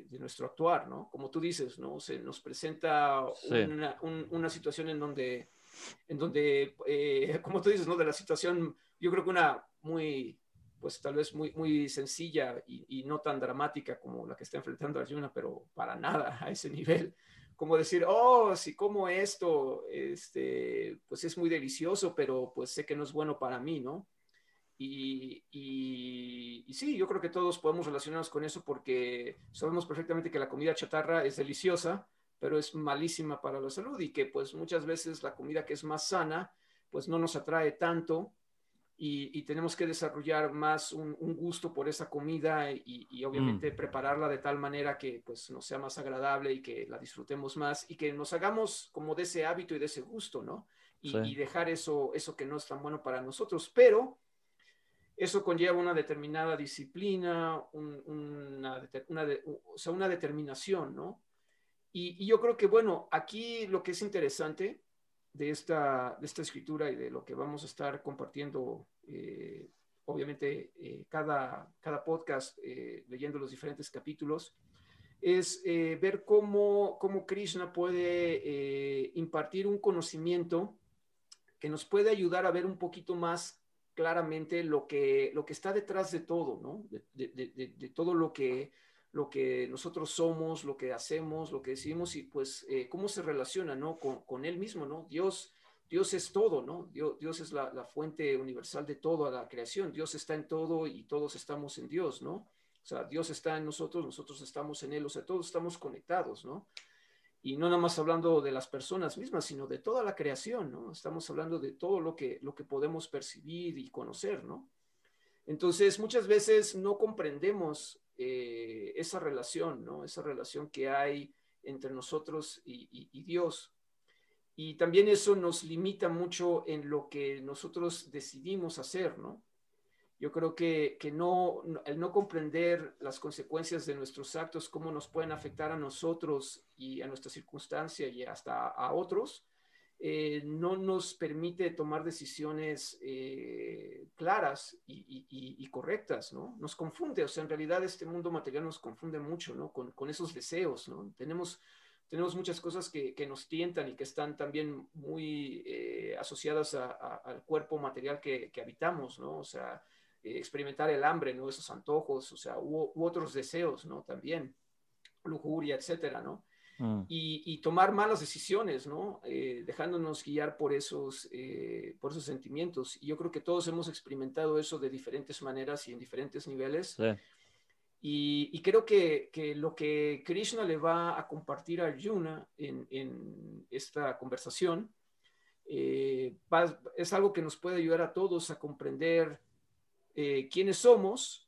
Speaker 1: de, nuestro actuar, ¿no? Como tú dices, ¿no? Se nos presenta una, una, situación en donde, en donde eh, como tú dices, ¿no? De la situación, yo creo que una muy, pues tal vez muy, muy sencilla y, y, no tan dramática como la que está enfrentando Arjuna, pero para nada a ese nivel como decir, oh, si como esto, este, pues es muy delicioso, pero pues sé que no es bueno para mí, ¿no? Y, y, sí, yo creo que todos podemos relacionarnos con eso porque sabemos perfectamente que la comida chatarra es deliciosa, pero es malísima para la salud y que pues muchas veces la comida que es más sana, pues no nos atrae tanto y, tenemos que desarrollar más un, gusto por esa comida y, obviamente mm. prepararla de tal manera que pues nos sea más agradable y que la disfrutemos más y que nos hagamos como de ese hábito y de ese gusto, ¿no? Y, dejar eso, eso que no es tan bueno para nosotros, pero eso conlleva una determinada disciplina, una, o sea, una determinación, ¿no? Y, yo creo que, bueno, aquí lo que es interesante de esta, de esta escritura y de lo que vamos a estar compartiendo, eh, obviamente, eh, cada, cada podcast, eh, leyendo los diferentes capítulos, es ver cómo, cómo, Krishna puede impartir un conocimiento que nos puede ayudar a ver un poquito más claramente lo que, lo que está detrás de todo, ¿no? De, todo lo que lo que nosotros somos, lo que hacemos, lo que decimos y pues eh, cómo se relaciona, ¿no? Con, Él mismo, ¿no? Dios, Dios es todo, ¿no? Dios, Dios es la, fuente universal de toda la creación. Dios está en todo y todos estamos en Dios, ¿no? O sea, Dios está en nosotros, nosotros estamos en Él, o sea, todos estamos conectados, ¿no? Y no nada más hablando de las personas mismas, sino de toda la creación, ¿no? Estamos hablando de todo lo que, lo que podemos percibir y conocer, ¿no? Entonces, muchas veces no comprendemos eh, esa relación, ¿no? Esa relación que hay entre nosotros y, Dios. Y también eso nos limita mucho en lo que nosotros decidimos hacer, ¿no? Yo creo que, que no, el no comprender las consecuencias de nuestros actos, cómo nos pueden afectar a nosotros y a nuestra circunstancia y hasta a otros, eh, no nos permite tomar decisiones eh, claras y, correctas, ¿no? Nos confunde, o sea, en realidad este mundo material nos confunde mucho, ¿no? Con, esos deseos, ¿no? Tenemos, tenemos muchas cosas que, nos tientan y que están también muy eh, asociadas al cuerpo material que, habitamos, ¿no? O sea, experimentar el hambre, ¿no? Esos antojos, o sea, u, u otros deseos, ¿no? También, lujuria, etcétera, ¿no? Mm. y, tomar malas decisiones, ¿no? Eh, dejándonos guiar por esos, eh, por esos sentimientos. Y yo creo que todos hemos experimentado eso de diferentes maneras y en diferentes niveles. Y, creo que, que, lo que Krishna le va a compartir a Arjuna en, en esta conversación eh, es algo que nos puede ayudar a todos a comprender quiénes somos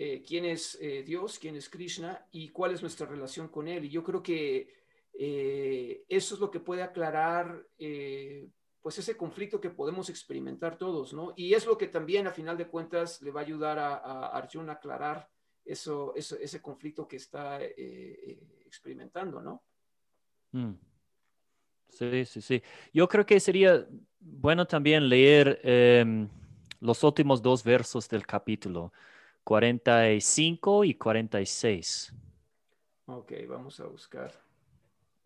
Speaker 1: eh, quién es eh, Dios, quién es Krishna y cuál es nuestra relación con Él. Y yo creo que eh, eso es lo que puede aclarar pues ese conflicto que podemos experimentar todos, ¿no? Y es lo que también a final de cuentas le va a ayudar a, a Arjuna a aclarar eso, ese conflicto que está experimentando, ¿no?
Speaker 2: Mm. Sí, sí, sí. Yo creo que sería bueno también leer em, los últimos dos versos del capítulo. 45 y 46.
Speaker 1: Ok, vamos a buscar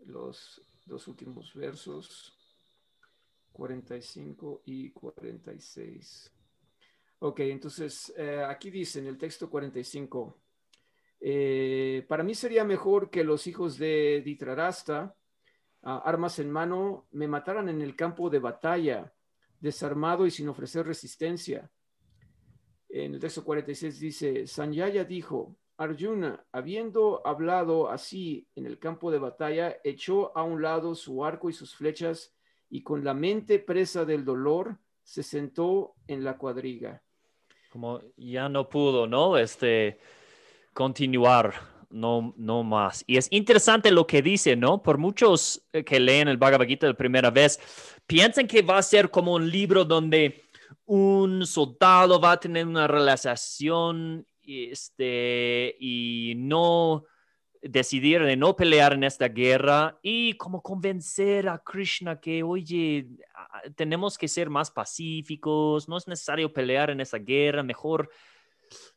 Speaker 1: los dos últimos versos, 45 y 46. Ok, entonces eh, aquí dice en el texto 45, eh, para mí sería mejor que los hijos de Ditrarasta, armas en mano, me mataran en el campo de batalla, desarmado y sin ofrecer resistencia en el texto 46 dice, Sanyaya dijo, Arjuna, habiendo hablado así en el campo de batalla, echó a un lado su arco y sus flechas y con la mente presa del dolor se sentó en la cuadriga.
Speaker 2: Como ya no pudo, ¿no? Este, continuar, no, no más. Y es interesante lo que dice, ¿no? Por muchos que leen el Bhagavad Gita de primera vez, piensan que va a ser como un libro donde un soldado va a tener una relación este, y no decidir de no pelear en esta guerra y como convencer a Krishna que, oye, tenemos que ser más pacíficos, no es necesario pelear en esa guerra, mejor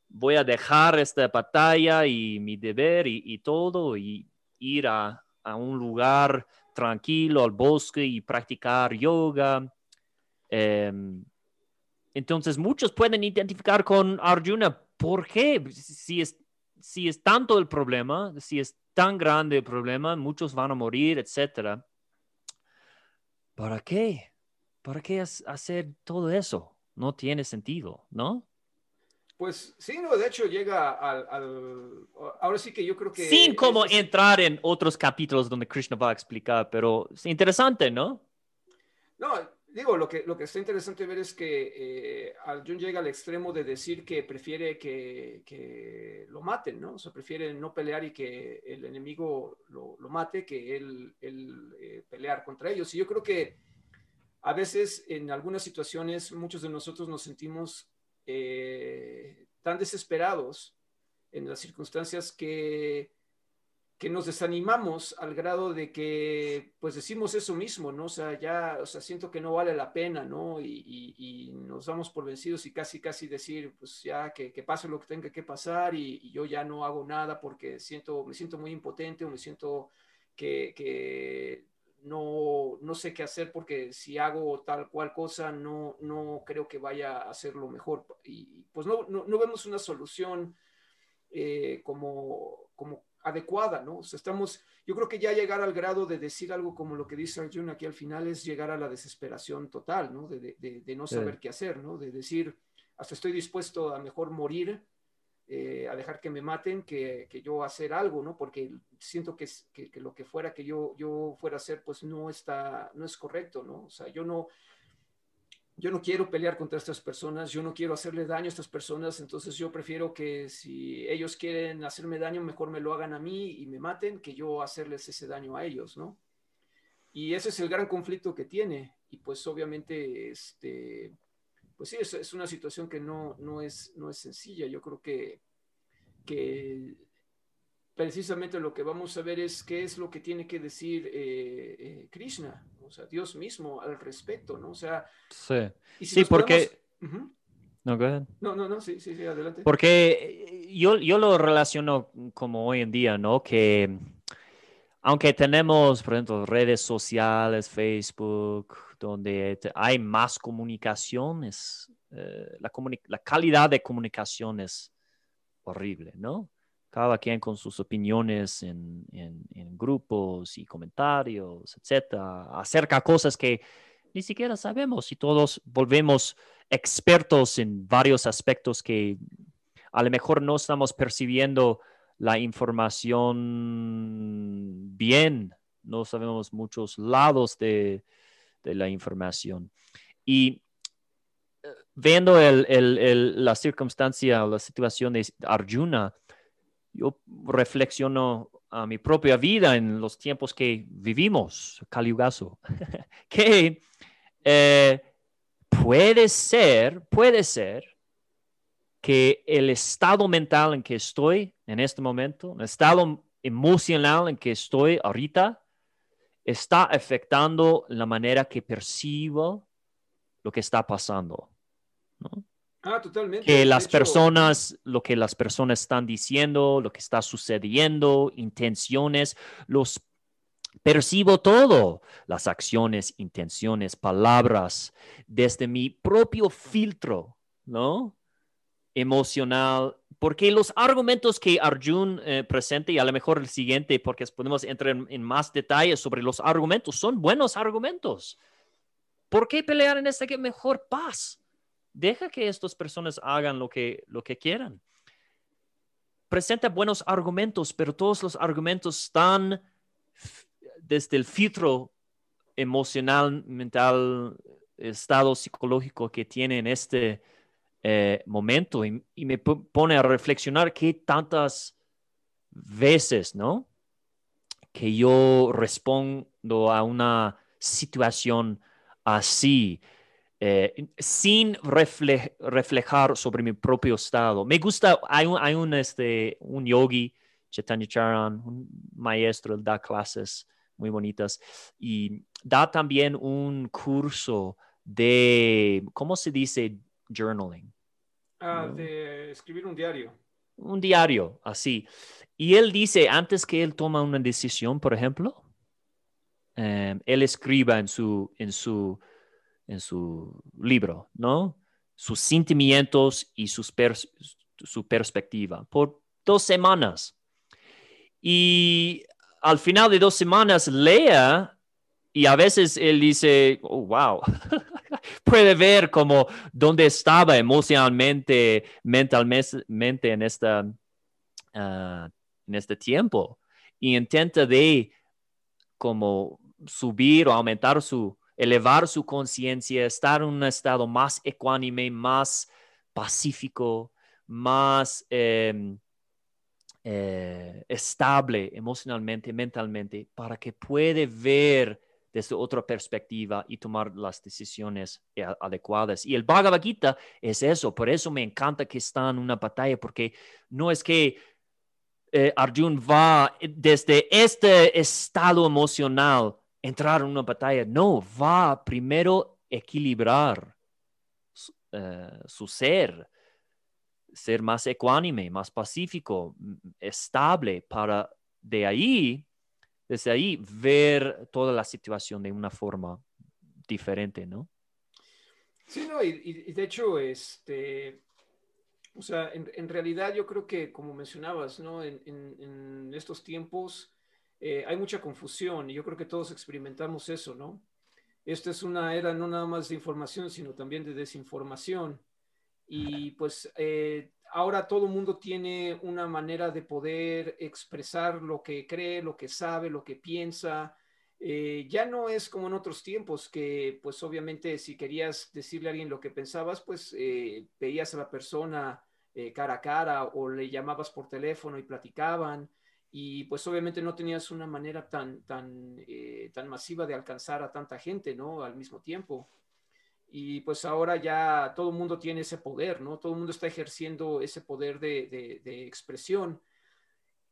Speaker 2: voy a dejar esta batalla y mi deber y, todo y ir a, un lugar tranquilo, al bosque y practicar yoga. Em, entonces muchos pueden identificar con Arjuna. ¿Por qué? Si si es tanto el problema, si es tan grande el problema, muchos van a morir, etcétera. ¿Para qué? ¿Para qué hacer todo eso? No tiene sentido, ¿no?
Speaker 1: Pues sí, no, de hecho llega al, Ahora sí que yo creo que...
Speaker 2: Sin como entrar en otros capítulos donde Krishna va a explicar, pero es interesante, ¿no?
Speaker 1: No, digo, lo que, lo que está interesante ver es que eh, Arjun llega al extremo de decir que prefiere que, lo maten, ¿no? O sea, prefiere no pelear y que el enemigo lo, mate que él, eh, pelear contra ellos. Y yo creo que a veces en algunas situaciones muchos de nosotros nos sentimos eh, tan desesperados en las circunstancias que, que nos desanimamos al grado de que pues decimos eso mismo, ¿no? O sea, ya, o sea, siento que no vale la pena, ¿no? Y, y, nos damos por vencidos y casi, casi decir, pues ya que, que pase lo que tenga que pasar y, yo ya no hago nada porque siento, me siento muy impotente o me siento que, que no, no sé qué hacer porque si hago tal cual cosa, no, no creo que vaya a hacerlo mejor. Y pues no, no, vemos una solución eh, como, como adecuada, ¿no? O sea, estamos, yo creo que ya llegar al grado de decir algo como lo que dice Arjun aquí al final es llegar a la desesperación total, ¿no? De, de, no saber qué hacer, ¿no? De decir, hasta estoy dispuesto a mejor morir eh, a dejar que me maten que, que, yo hacer algo, ¿no? Porque siento que, que, que, lo que fuera que yo, yo fuera a hacer, pues no está, no es correcto, ¿no? O sea, yo no, yo no quiero pelear contra estas personas, yo no quiero hacerle daño a estas personas, entonces yo prefiero que si ellos quieren hacerme daño, mejor me lo hagan a mí y me maten que yo hacerles ese daño a ellos, ¿no? Y ese es el gran conflicto que tiene. Y pues obviamente, este, pues sí, es, es una situación que no, no, es, no es sencilla. Yo creo que, que precisamente lo que vamos a ver es qué es lo que tiene que decir eh, eh, Krishna, o sea, Dios mismo al respecto, ¿no? O sea,
Speaker 2: sí, sí porque...
Speaker 1: No, no, no, no, sí, sí, sí, adelante.
Speaker 2: Porque yo, yo lo relaciono como hoy en día, ¿no? Que aunque tenemos, por ejemplo, redes sociales, Facebook, donde hay más comunicaciones, eh, la, la, calidad de comunicación es horrible, ¿no? Cada quien con sus opiniones en, en, grupos y comentarios, etcétera, acerca cosas que ni siquiera sabemos y todos volvemos expertos en varios aspectos que a lo mejor no estamos percibiendo la información bien, no sabemos muchos lados de, de la información. Y eh, viendo la circunstancia, la situación de Arjuna, yo reflexiono a mi propia vida en los tiempos que vivimos, Caliugaso, que eh, puede ser, puede ser que el estado mental en que estoy en este momento, el estado emocional en que estoy ahorita, está afectando la manera que percibo lo que está pasando.
Speaker 1: Ah, totalmente.
Speaker 2: Que las personas, lo que las personas están diciendo, lo que está sucediendo, intenciones, los percibo todo, las acciones, intenciones, palabras, desde mi propio filtro, ¿no? Emocional, porque los argumentos que Arjun eh, presenta, y a lo mejor el siguiente, porque podemos entrar en, más detalles sobre los argumentos, son buenos argumentos. ¿Por qué pelear en esta que mejor paz? Deja que estas personas hagan lo que, lo que quieran. Presenta buenos argumentos, pero todos los argumentos están desde el filtro emocional, mental, estado psicológico que tienen este, eh, momento y, me pone a reflexionar qué tantas veces, ¿no? Que yo respondo a una situación así, eh, sin reflejar sobre mi propio estado. Me gusta, hay un, hay un, este, un yogi, Chaitanya Charan, un maestro, él da clases muy bonitas y da también un curso de, ¿cómo se dice? Journaling.
Speaker 1: Ah, de escribir un diario.
Speaker 2: Un diario, así. Y él dice, antes que él toma una decisión, por ejemplo, em, él escriba en su, en, su, en su libro, ¿no? Sus sentimientos y sus su perspectiva. Por dos semanas. Y al final de dos semanas lea y a veces él dice, oh, wow, puede ver como dónde estaba emocionalmente, mentalmente en, esta, ah, en este tiempo. Y intenta de como subir o aumentar su, elevar su conciencia, estar en un estado más ecuánime, más pacífico, más em, eh, estable emocionalmente, mentalmente, para que puede ver desde otra perspectiva y tomar las decisiones adecuadas. Y el Bhagavad Gita es eso, por eso me encanta que está en una batalla, porque no es que eh, Arjun va desde este estado emocional entrar en una batalla, no, va primero equilibrar eh, su ser, ser más ecuánime, más pacífico, estable, para de ahí, desde ahí, ver toda la situación de una forma diferente, ¿no?
Speaker 1: Sí, no, y, de hecho, este, o sea, en, realidad yo creo que, como mencionabas, ¿no? En, estos tiempos eh, hay mucha confusión y yo creo que todos experimentamos eso, ¿no? Esta es una era no nada más de información, sino también de desinformación. Y pues eh, ahora todo el mundo tiene una manera de poder expresar lo que cree, lo que sabe, lo que piensa. Eh, ya no es como en otros tiempos que pues obviamente si querías decirle a alguien lo que pensabas, pues veías a la persona cara a cara o le llamabas por teléfono y platicaban y pues obviamente no tenías una manera tan, tan, tan masiva de alcanzar a tanta gente, ¿no? Al mismo tiempo y pues ahora ya todo el mundo tiene ese poder, ¿no? Todo el mundo está ejerciendo ese poder de, expresión.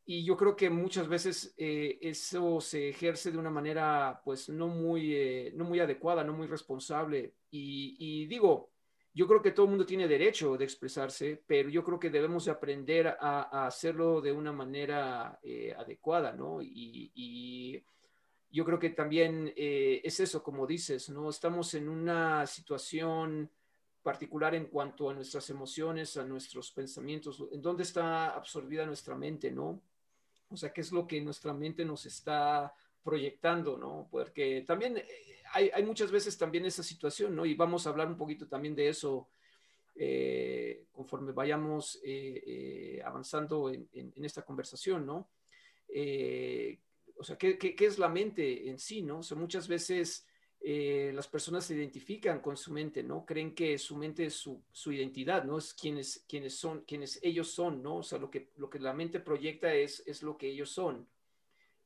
Speaker 1: Y yo creo que muchas veces eh, eso se ejerce de una manera pues no muy, eh, no muy adecuada, no muy responsable. Y, digo, yo creo que todo el mundo tiene derecho de expresarse, pero yo creo que debemos aprender a, hacerlo de una manera eh, adecuada, ¿no? y yo creo que también eh, es eso, como dices, ¿no? Estamos en una situación particular en cuanto a nuestras emociones, a nuestros pensamientos, en dónde está absorbida nuestra mente, ¿no? O sea, qué es lo que nuestra mente nos está proyectando, ¿no? Porque también eh, hay, muchas veces también esa situación, ¿no? Y vamos a hablar un poquito también de eso eh, conforme vayamos avanzando en, esta conversación, ¿no? o sea, ¿qué, es la mente en sí, no? O sea, muchas veces eh, las personas se identifican con su mente, ¿no? Creen que su mente es su, identidad, ¿no? Es quienes, quienes son, quienes ellos son, ¿no? O sea, lo que, lo que la mente proyecta es, es lo que ellos son.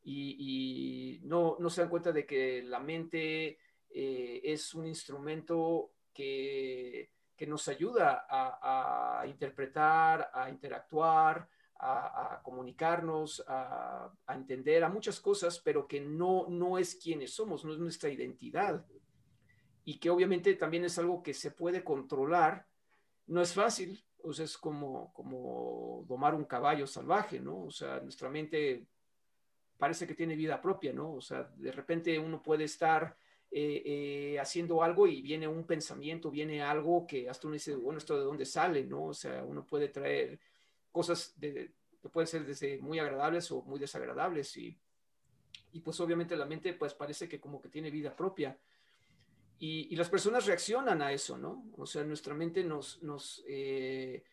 Speaker 1: Y, no, no, se dan cuenta de que la mente eh, es un instrumento que, que nos ayuda a, interpretar, a interactuar, a, comunicarnos, a, entender a muchas cosas, pero que no, no es quienes somos, no es nuestra identidad. Y que obviamente también es algo que se puede controlar. No es fácil, o es como, como domar un caballo salvaje, ¿no? O sea, nuestra mente parece que tiene vida propia, ¿no? O sea, de repente uno puede estar eh, eh, haciendo algo y viene un pensamiento, viene algo que hasta uno dice, bueno, ¿esto de dónde sale, no? O sea, uno puede traer cosas de, que pueden ser desde muy agradables o muy desagradables y, y, pues obviamente la mente pues parece que como que tiene vida propia y, y las personas reaccionan a eso, ¿no? O sea, nuestra mente nos, nos, eh,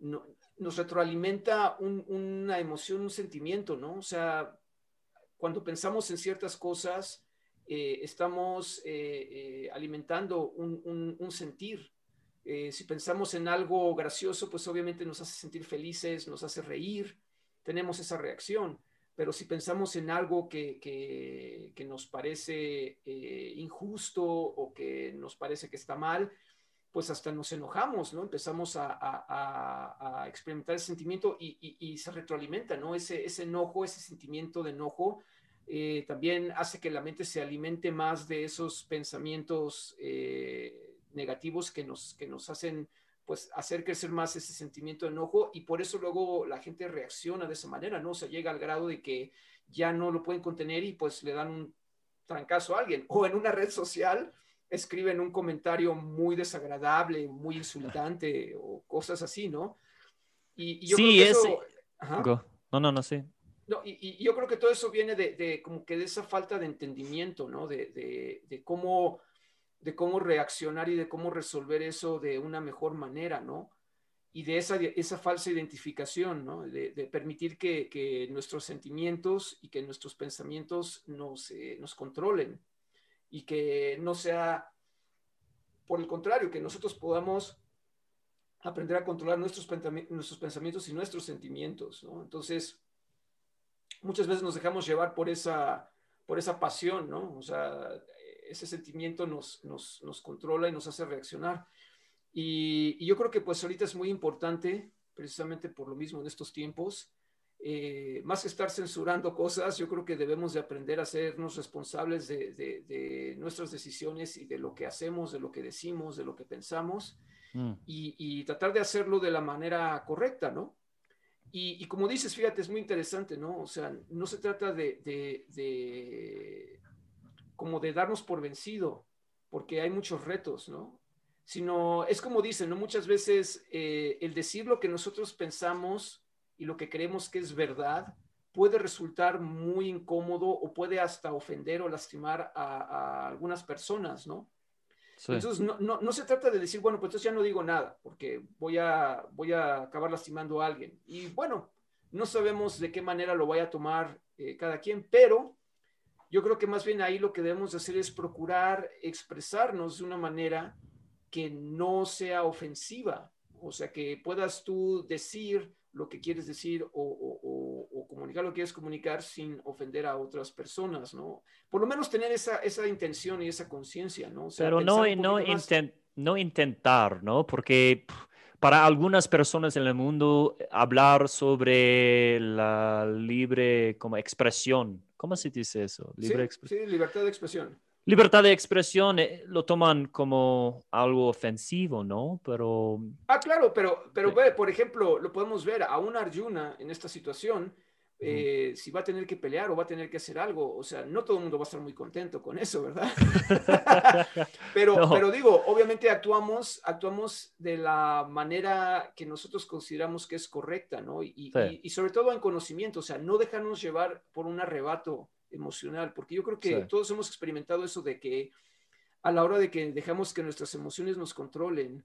Speaker 1: nos retroalimenta una emoción, un sentimiento, ¿no? O sea, cuando pensamos en ciertas cosas, eh, estamos eh, alimentando un, sentir, eh, si pensamos en algo gracioso, pues obviamente nos hace sentir felices, nos hace reír, tenemos esa reacción. Pero si pensamos en algo que, que, nos parece eh, injusto o que nos parece que está mal, pues hasta nos enojamos, ¿no? Empezamos a, experimentar ese sentimiento y, se retroalimenta, ¿no? Ese, ese enojo, ese sentimiento de enojo, eh, también hace que la mente se alimente más de esos pensamientos negativos que nos, que nos hacen pues hacer crecer más ese sentimiento de enojo y por eso luego la gente reacciona de esa manera, ¿no? O llega al grado de que ya no lo pueden contener y pues le dan un trancazo a alguien o en una red social escriben un comentario muy desagradable, muy insultante o cosas así, ¿no?
Speaker 2: Y, yo sí, creo que eso... No, no, no, sí.
Speaker 1: No, y, yo creo que todo eso viene de, como que de esa falta de entendimiento, ¿no? De, de, cómo, de cómo reaccionar y de cómo resolver eso de una mejor manera, ¿no? Y de esa, esa falsa identificación, ¿no? De, permitir que, que, nuestros sentimientos y que nuestros pensamientos nos, eh, nos controlen y que no sea, por el contrario, que nosotros podamos aprender a controlar nuestros, nuestros pensamientos y nuestros sentimientos. Entonces, muchas veces nos dejamos llevar por esa, por esa pasión, ¿no? O sea, ese sentimiento nos, nos, nos controla y nos hace reaccionar. Y, yo creo que pues ahorita es muy importante, precisamente por lo mismo en estos tiempos, eh, más que estar censurando cosas, yo creo que debemos de aprender a sernos responsables de, de, nuestras decisiones y de lo que hacemos, de lo que decimos, de lo que pensamos mm. y, y, tratar de hacerlo de la manera correcta, ¿no? Y, como dices, fíjate, es muy interesante, ¿no? O sea, no se trata de, de, como de darnos por vencido, porque hay muchos retos, ¿no? Sino es como dicen, ¿no? Muchas veces eh, el decir lo que nosotros pensamos y lo que creemos que es verdad puede resultar muy incómodo o puede hasta ofender o lastimar a, a algunas personas, ¿no? Entonces, no, no, no, se trata de decir, bueno, pues entonces ya no digo nada, porque voy a, voy a acabar lastimando a alguien. Y bueno, no sabemos de qué manera lo vaya a tomar eh, cada quien, pero yo creo que más bien ahí lo que debemos hacer es procurar expresarnos de una manera que no sea ofensiva, o sea, que puedas tú decir lo que quieres decir o, comunicar lo que quieres comunicar sin ofender a otras personas, ¿no? Por lo menos tener esa, esa intención y esa conciencia, ¿no?
Speaker 2: Pero no, no, no intentar, ¿no? Porque para algunas personas en el mundo hablar sobre la libre como expresión, ¿cómo se dice eso?
Speaker 1: Libre sí, sí, libertad de expresión
Speaker 2: libertad de expresión eh, lo toman como algo ofensivo, ¿no? Pero...
Speaker 1: Ah, claro, pero, pero por ejemplo, lo podemos ver a un Arjuna en esta situación, eh, si va a tener que pelear o va a tener que hacer algo, o sea, no todo el mundo va a estar muy contento con eso, ¿verdad? pero, pero digo, obviamente actuamos, actuamos de la manera que nosotros consideramos que es correcta, ¿no? Y, y sobre todo en conocimiento, o sea, no dejarnos llevar por un arrebato emocional, porque yo creo que todos hemos experimentado eso de que a la hora de que dejamos que nuestras emociones nos controlen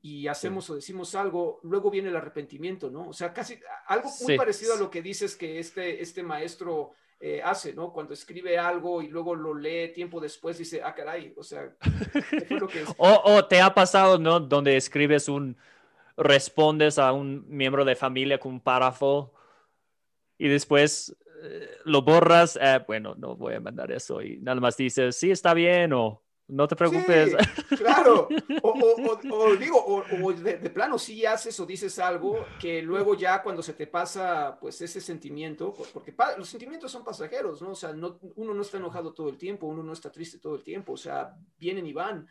Speaker 1: y hacemos o decimos algo, luego viene el arrepentimiento, ¿no? O sea, casi algo muy parecido a lo que dices que este, este maestro eh, hace, ¿no? Cuando escribe algo y luego lo lee tiempo después, dice, ah, caray, o sea,
Speaker 2: o, te ha pasado, ¿no? Donde escribes un, respondes a un miembro de familia con un párrafo y después lo borras, eh, bueno, no voy a mandar eso y nada más dices, sí, está bien o no te preocupes.
Speaker 1: claro, o, digo, o, de, plano sí haces o dices algo que luego ya cuando se te pasa pues ese sentimiento, porque los sentimientos son pasajeros, ¿no? O sea, no, uno no está enojado todo el tiempo, uno no está triste todo el tiempo, o sea, vienen y van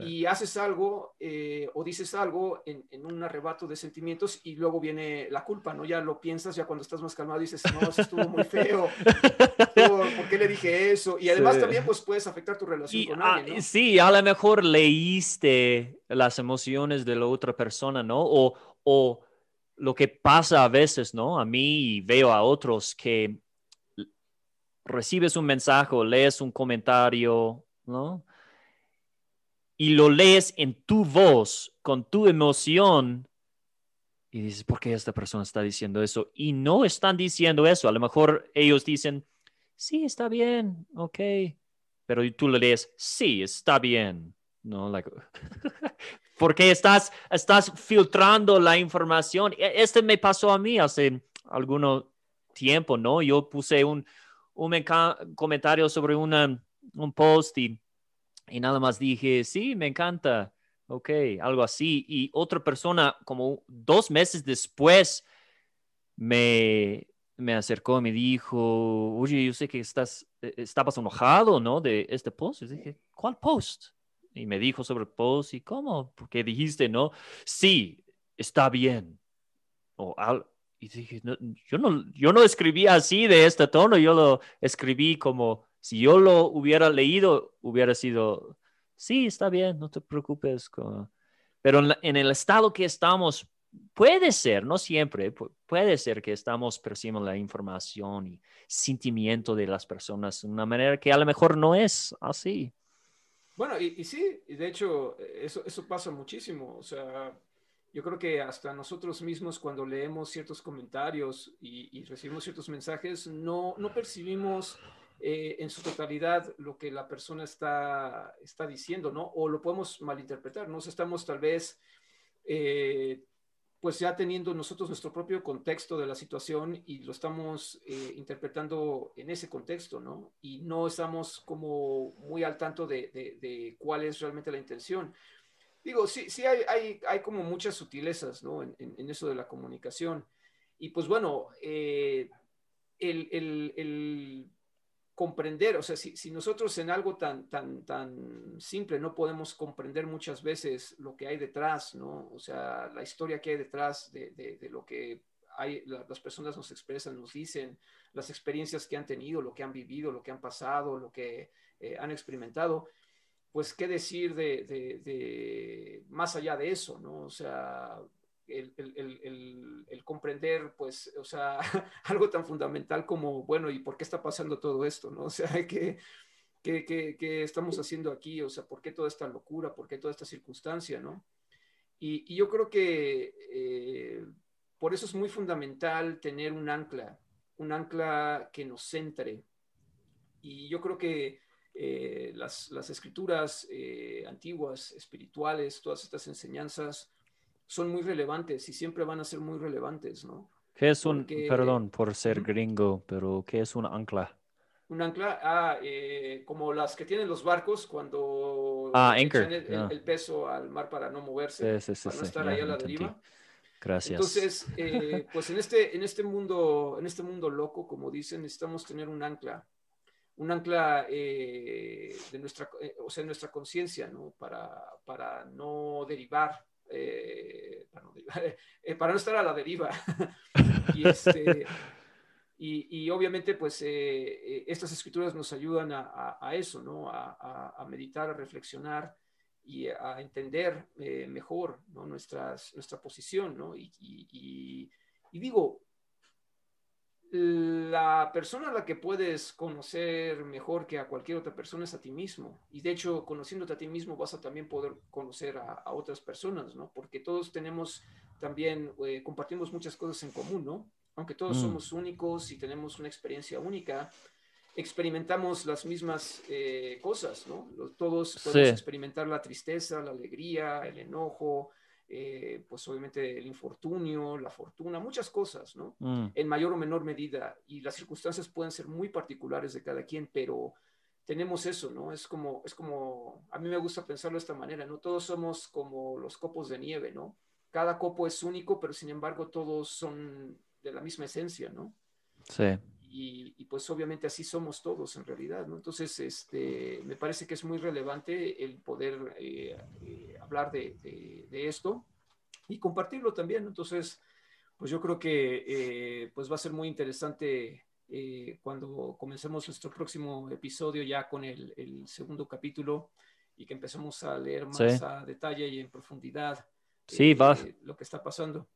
Speaker 1: y haces algo eh, o dices algo en, un arrebato de sentimientos y luego viene la culpa, ¿no? Ya lo piensas, ya cuando estás más calmado dices, no, eso estuvo muy feo, ¿por qué le dije eso? Y además también pues puedes afectar tu relación con alguien, ¿no?
Speaker 2: Sí, a lo mejor leíste las emociones de la otra persona, ¿no? O, o lo que pasa a veces, ¿no? A mí veo a otros que recibes un mensaje o lees un comentario, ¿no? Y lo lees en tu voz, con tu emoción, y dices, ¿por qué esta persona está diciendo eso? Y no están diciendo eso. A lo mejor ellos dicen, sí, está bien, ok. Pero tú le lees, sí, está bien. No, like, porque estás, estás filtrando la información. E, este me pasó a mí hace algún tiempo, ¿no? Yo puse un, un comentario sobre una, un post y y nada más dije, sí, me encanta, ok, algo así. Y otra persona, como dos meses después, me, me acercó y me dijo, oye, yo sé que estás, eh, estabas enojado, ¿no? De este post. Y dije, ¿cuál post? Y me dijo sobre el post y cómo, porque dijiste, ¿no? Sí, está bien. O y dije, yo, no, yo no escribí así de este tono, yo lo escribí como si yo lo hubiera leído, hubiera sido, sí, está bien, no te preocupes. Pero en, el estado que estamos, puede ser, no siempre, puede ser que estamos percibiendo la información y sentimiento de las personas de una manera que a lo mejor no es así.
Speaker 1: Bueno, y, sí, y de hecho, eso, eso pasa muchísimo. O sea, yo creo que hasta nosotros mismos cuando leemos ciertos comentarios y, recibimos ciertos mensajes, no, no percibimos eh, en su totalidad lo que la persona está, está diciendo, ¿no? O lo podemos malinterpretar, ¿no? estamos tal vez, eh, pues ya teniendo nosotros nuestro propio contexto de la situación y lo estamos eh, interpretando en ese contexto, ¿no? Y no estamos como muy al tanto de, de, cuál es realmente la intención. Digo, sí, sí hay, hay, hay como muchas sutilezas, ¿no? En, en, eso de la comunicación. Y pues bueno, el, el, el comprender, o sea, si, si, nosotros en algo tan, tan, tan simple no podemos comprender muchas veces lo que hay detrás, ¿no? O sea, la historia que hay detrás de, de, lo que hay, las personas nos expresan, nos dicen, las experiencias que han tenido, lo que han vivido, lo que han pasado, lo que eh, han experimentado, pues qué decir de, de, más allá de eso, ¿no? O sea, el, comprender, pues, o sea, algo tan fundamental como, bueno, ¿y por qué está pasando todo esto? ¿no? O sea, ¿qué, qué, qué, estamos haciendo aquí? O sea, ¿por qué toda esta locura? ¿Por qué toda esta circunstancia? ¿no? Y, yo creo que eh, por eso es muy fundamental tener un ancla, un ancla que nos centre. Y yo creo que eh, las, las, escrituras eh, antiguas, espirituales, todas estas enseñanzas, son muy relevantes y siempre van a ser muy relevantes, ¿no?
Speaker 2: ¿Qué es un, perdón por ser gringo, pero qué es un ancla?
Speaker 1: Un ancla, ah, eh, como las que tienen los barcos cuando
Speaker 2: ah,
Speaker 1: echan el, peso al mar para no moverse, para no estar ahí a la deriva.
Speaker 2: Gracias.
Speaker 1: Entonces, eh, pues en este, en este mundo, en este mundo loco, como dicen, necesitamos tener un ancla, un ancla eh, de nuestra, o sea, nuestra conciencia, ¿no? Para, para no derivar eh, eh, para, no, estar a la deriva. Este, y, obviamente, pues eh, estas escrituras nos ayudan a, eso, ¿no? A, meditar, a reflexionar y a entender mejor nuestra posición, ¿no? y digo, la persona a la que puedes conocer mejor que a cualquier otra persona es a ti mismo. Y de hecho, conociéndote a ti mismo vas a también poder conocer a, otras personas, ¿no? Porque todos tenemos también, eh, compartimos muchas cosas en común, ¿no? Aunque todos mm. somos únicos y tenemos una experiencia única, experimentamos las mismas eh, cosas, ¿no? Todos podemos experimentar la tristeza, la alegría, el enojo, eh, pues obviamente el infortunio, la fortuna, muchas cosas, ¿no? Mm. En mayor o menor medida. Y las circunstancias pueden ser muy particulares de cada quien, pero tenemos eso, ¿no? Es como, es como, a mí me gusta pensarlo de esta manera, ¿no? Todos somos como los copos de nieve, ¿no? Cada copo es único, pero sin embargo todos son de la misma esencia, ¿no?
Speaker 2: Sí
Speaker 1: y, pues obviamente así somos todos en realidad, ¿no? Entonces, este, me parece que es muy relevante el poder eh, eh, hablar de, de, esto y compartirlo también, entonces, pues yo creo que eh, pues va a ser muy interesante cuando comencemos nuestro próximo episodio ya con el, el segundo capítulo y que empecemos a leer más a detalle y en profundidad
Speaker 2: sí, va.
Speaker 1: lo que está pasando.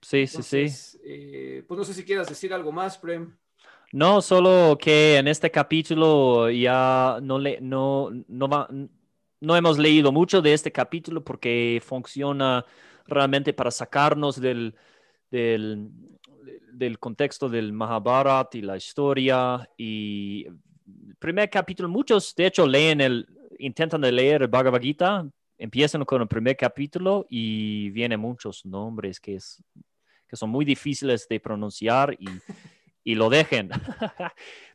Speaker 2: Sí, sí, sí.
Speaker 1: pues no sé si quieras decir algo más, Prem.
Speaker 2: No, solo que en este capítulo ya no, le, no, no, no hemos leído mucho de este capítulo porque funciona realmente para sacarnos del, del, del contexto del Mahabharat y la historia. Y el primer capítulo, muchos de hecho leen el, intentan leer el Bhagavad Gita, empiezan con el primer capítulo y vienen muchos nombres que, es, que son muy difíciles de pronunciar y y lo dejen.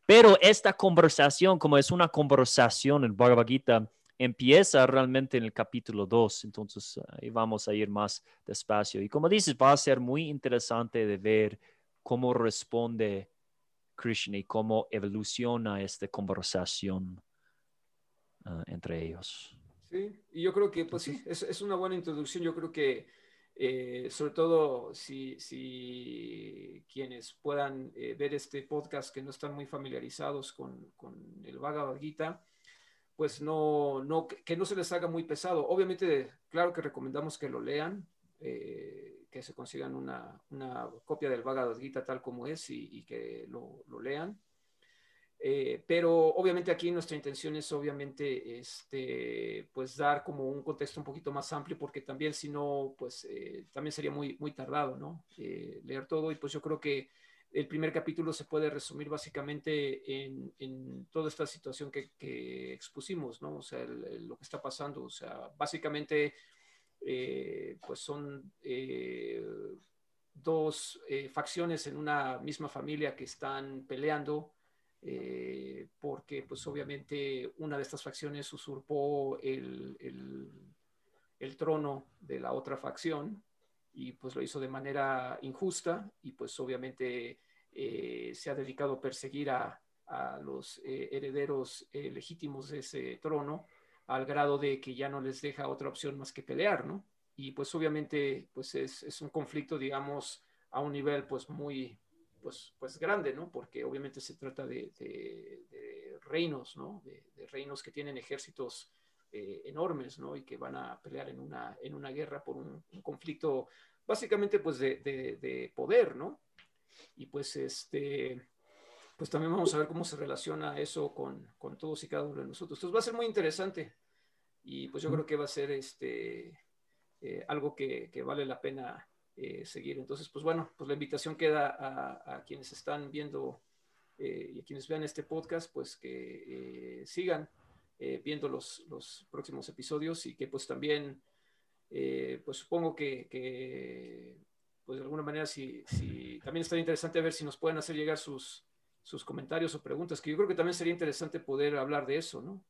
Speaker 2: Pero esta conversación, como es una conversación en Bhagavad Gita, empieza realmente en el capítulo 2, entonces ahí vamos a ir más despacio. Y como dices, va a ser muy interesante de ver cómo responde Krishna y cómo evoluciona esta conversación ah, entre ellos.
Speaker 1: Sí, y yo creo que, pues sí, es, es una buena introducción. Yo creo que eh, sobre todo si, si quienes puedan eh, ver este podcast que no están muy familiarizados con, con el Bhagavad Gita, pues no, no, que no se les haga muy pesado. Obviamente, claro que recomendamos que lo lean, eh, que se consigan una, una, copia del Bhagavad Gita tal como es y, que lo, lo lean. Eh, pero obviamente aquí nuestra intención es obviamente este, pues dar como un contexto un poquito más amplio porque también si no, pues eh, también sería muy, muy tardado, ¿no? Eh, leer todo y pues yo creo que el primer capítulo se puede resumir básicamente en, toda esta situación que, expusimos, ¿no? O sea, lo que está pasando, o sea, básicamente pues son dos facciones en una misma familia que están peleando eh, porque pues obviamente una de estas facciones usurpó el, el, trono de la otra facción y pues lo hizo de manera injusta y pues obviamente eh, se ha dedicado a perseguir a, a los eh, herederos legítimos de ese trono al grado de que ya no les deja otra opción más que pelear, ¿no? Y pues obviamente pues es, es un conflicto, digamos, a un nivel pues muy, pues, pues grande, ¿no? Porque obviamente se trata de, reinos, ¿no? De, reinos que tienen ejércitos eh, enormes, ¿no? Y que van a pelear en una, en una guerra por un, conflicto básicamente pues de, poder, ¿no? Y pues este, pues también vamos a ver cómo se relaciona eso con, todos y cada uno de nosotros. Entonces va a ser muy interesante y pues yo creo que va a ser este, eh, algo que, que vale la pena eh, seguir. Entonces, pues bueno, pues la invitación queda a, quienes están viendo eh, y a quienes vean este podcast, pues que eh, viendo los, los, próximos episodios y que pues también, pues supongo que, pues de alguna manera, si, si, también estaría interesante ver si nos pueden hacer llegar sus, sus comentarios o preguntas, que yo creo que también sería interesante poder hablar de eso, ¿no?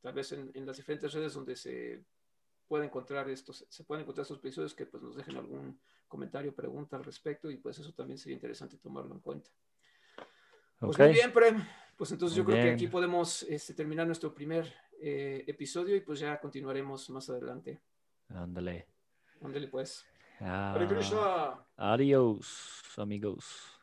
Speaker 1: Tal vez en, en las diferentes redes donde se puede encontrar estos, se pueden encontrar estos episodios que pues nos dejen algún comentario, pregunta al respecto y pues eso también sería interesante tomarlo en cuenta. Pues muy bien, Prem. Pues entonces yo creo que aquí podemos este, terminar nuestro primer eh, episodio y pues ya continuaremos más adelante.
Speaker 2: Ándale.
Speaker 1: Ándale pues.
Speaker 2: Ah, adiós, amigos.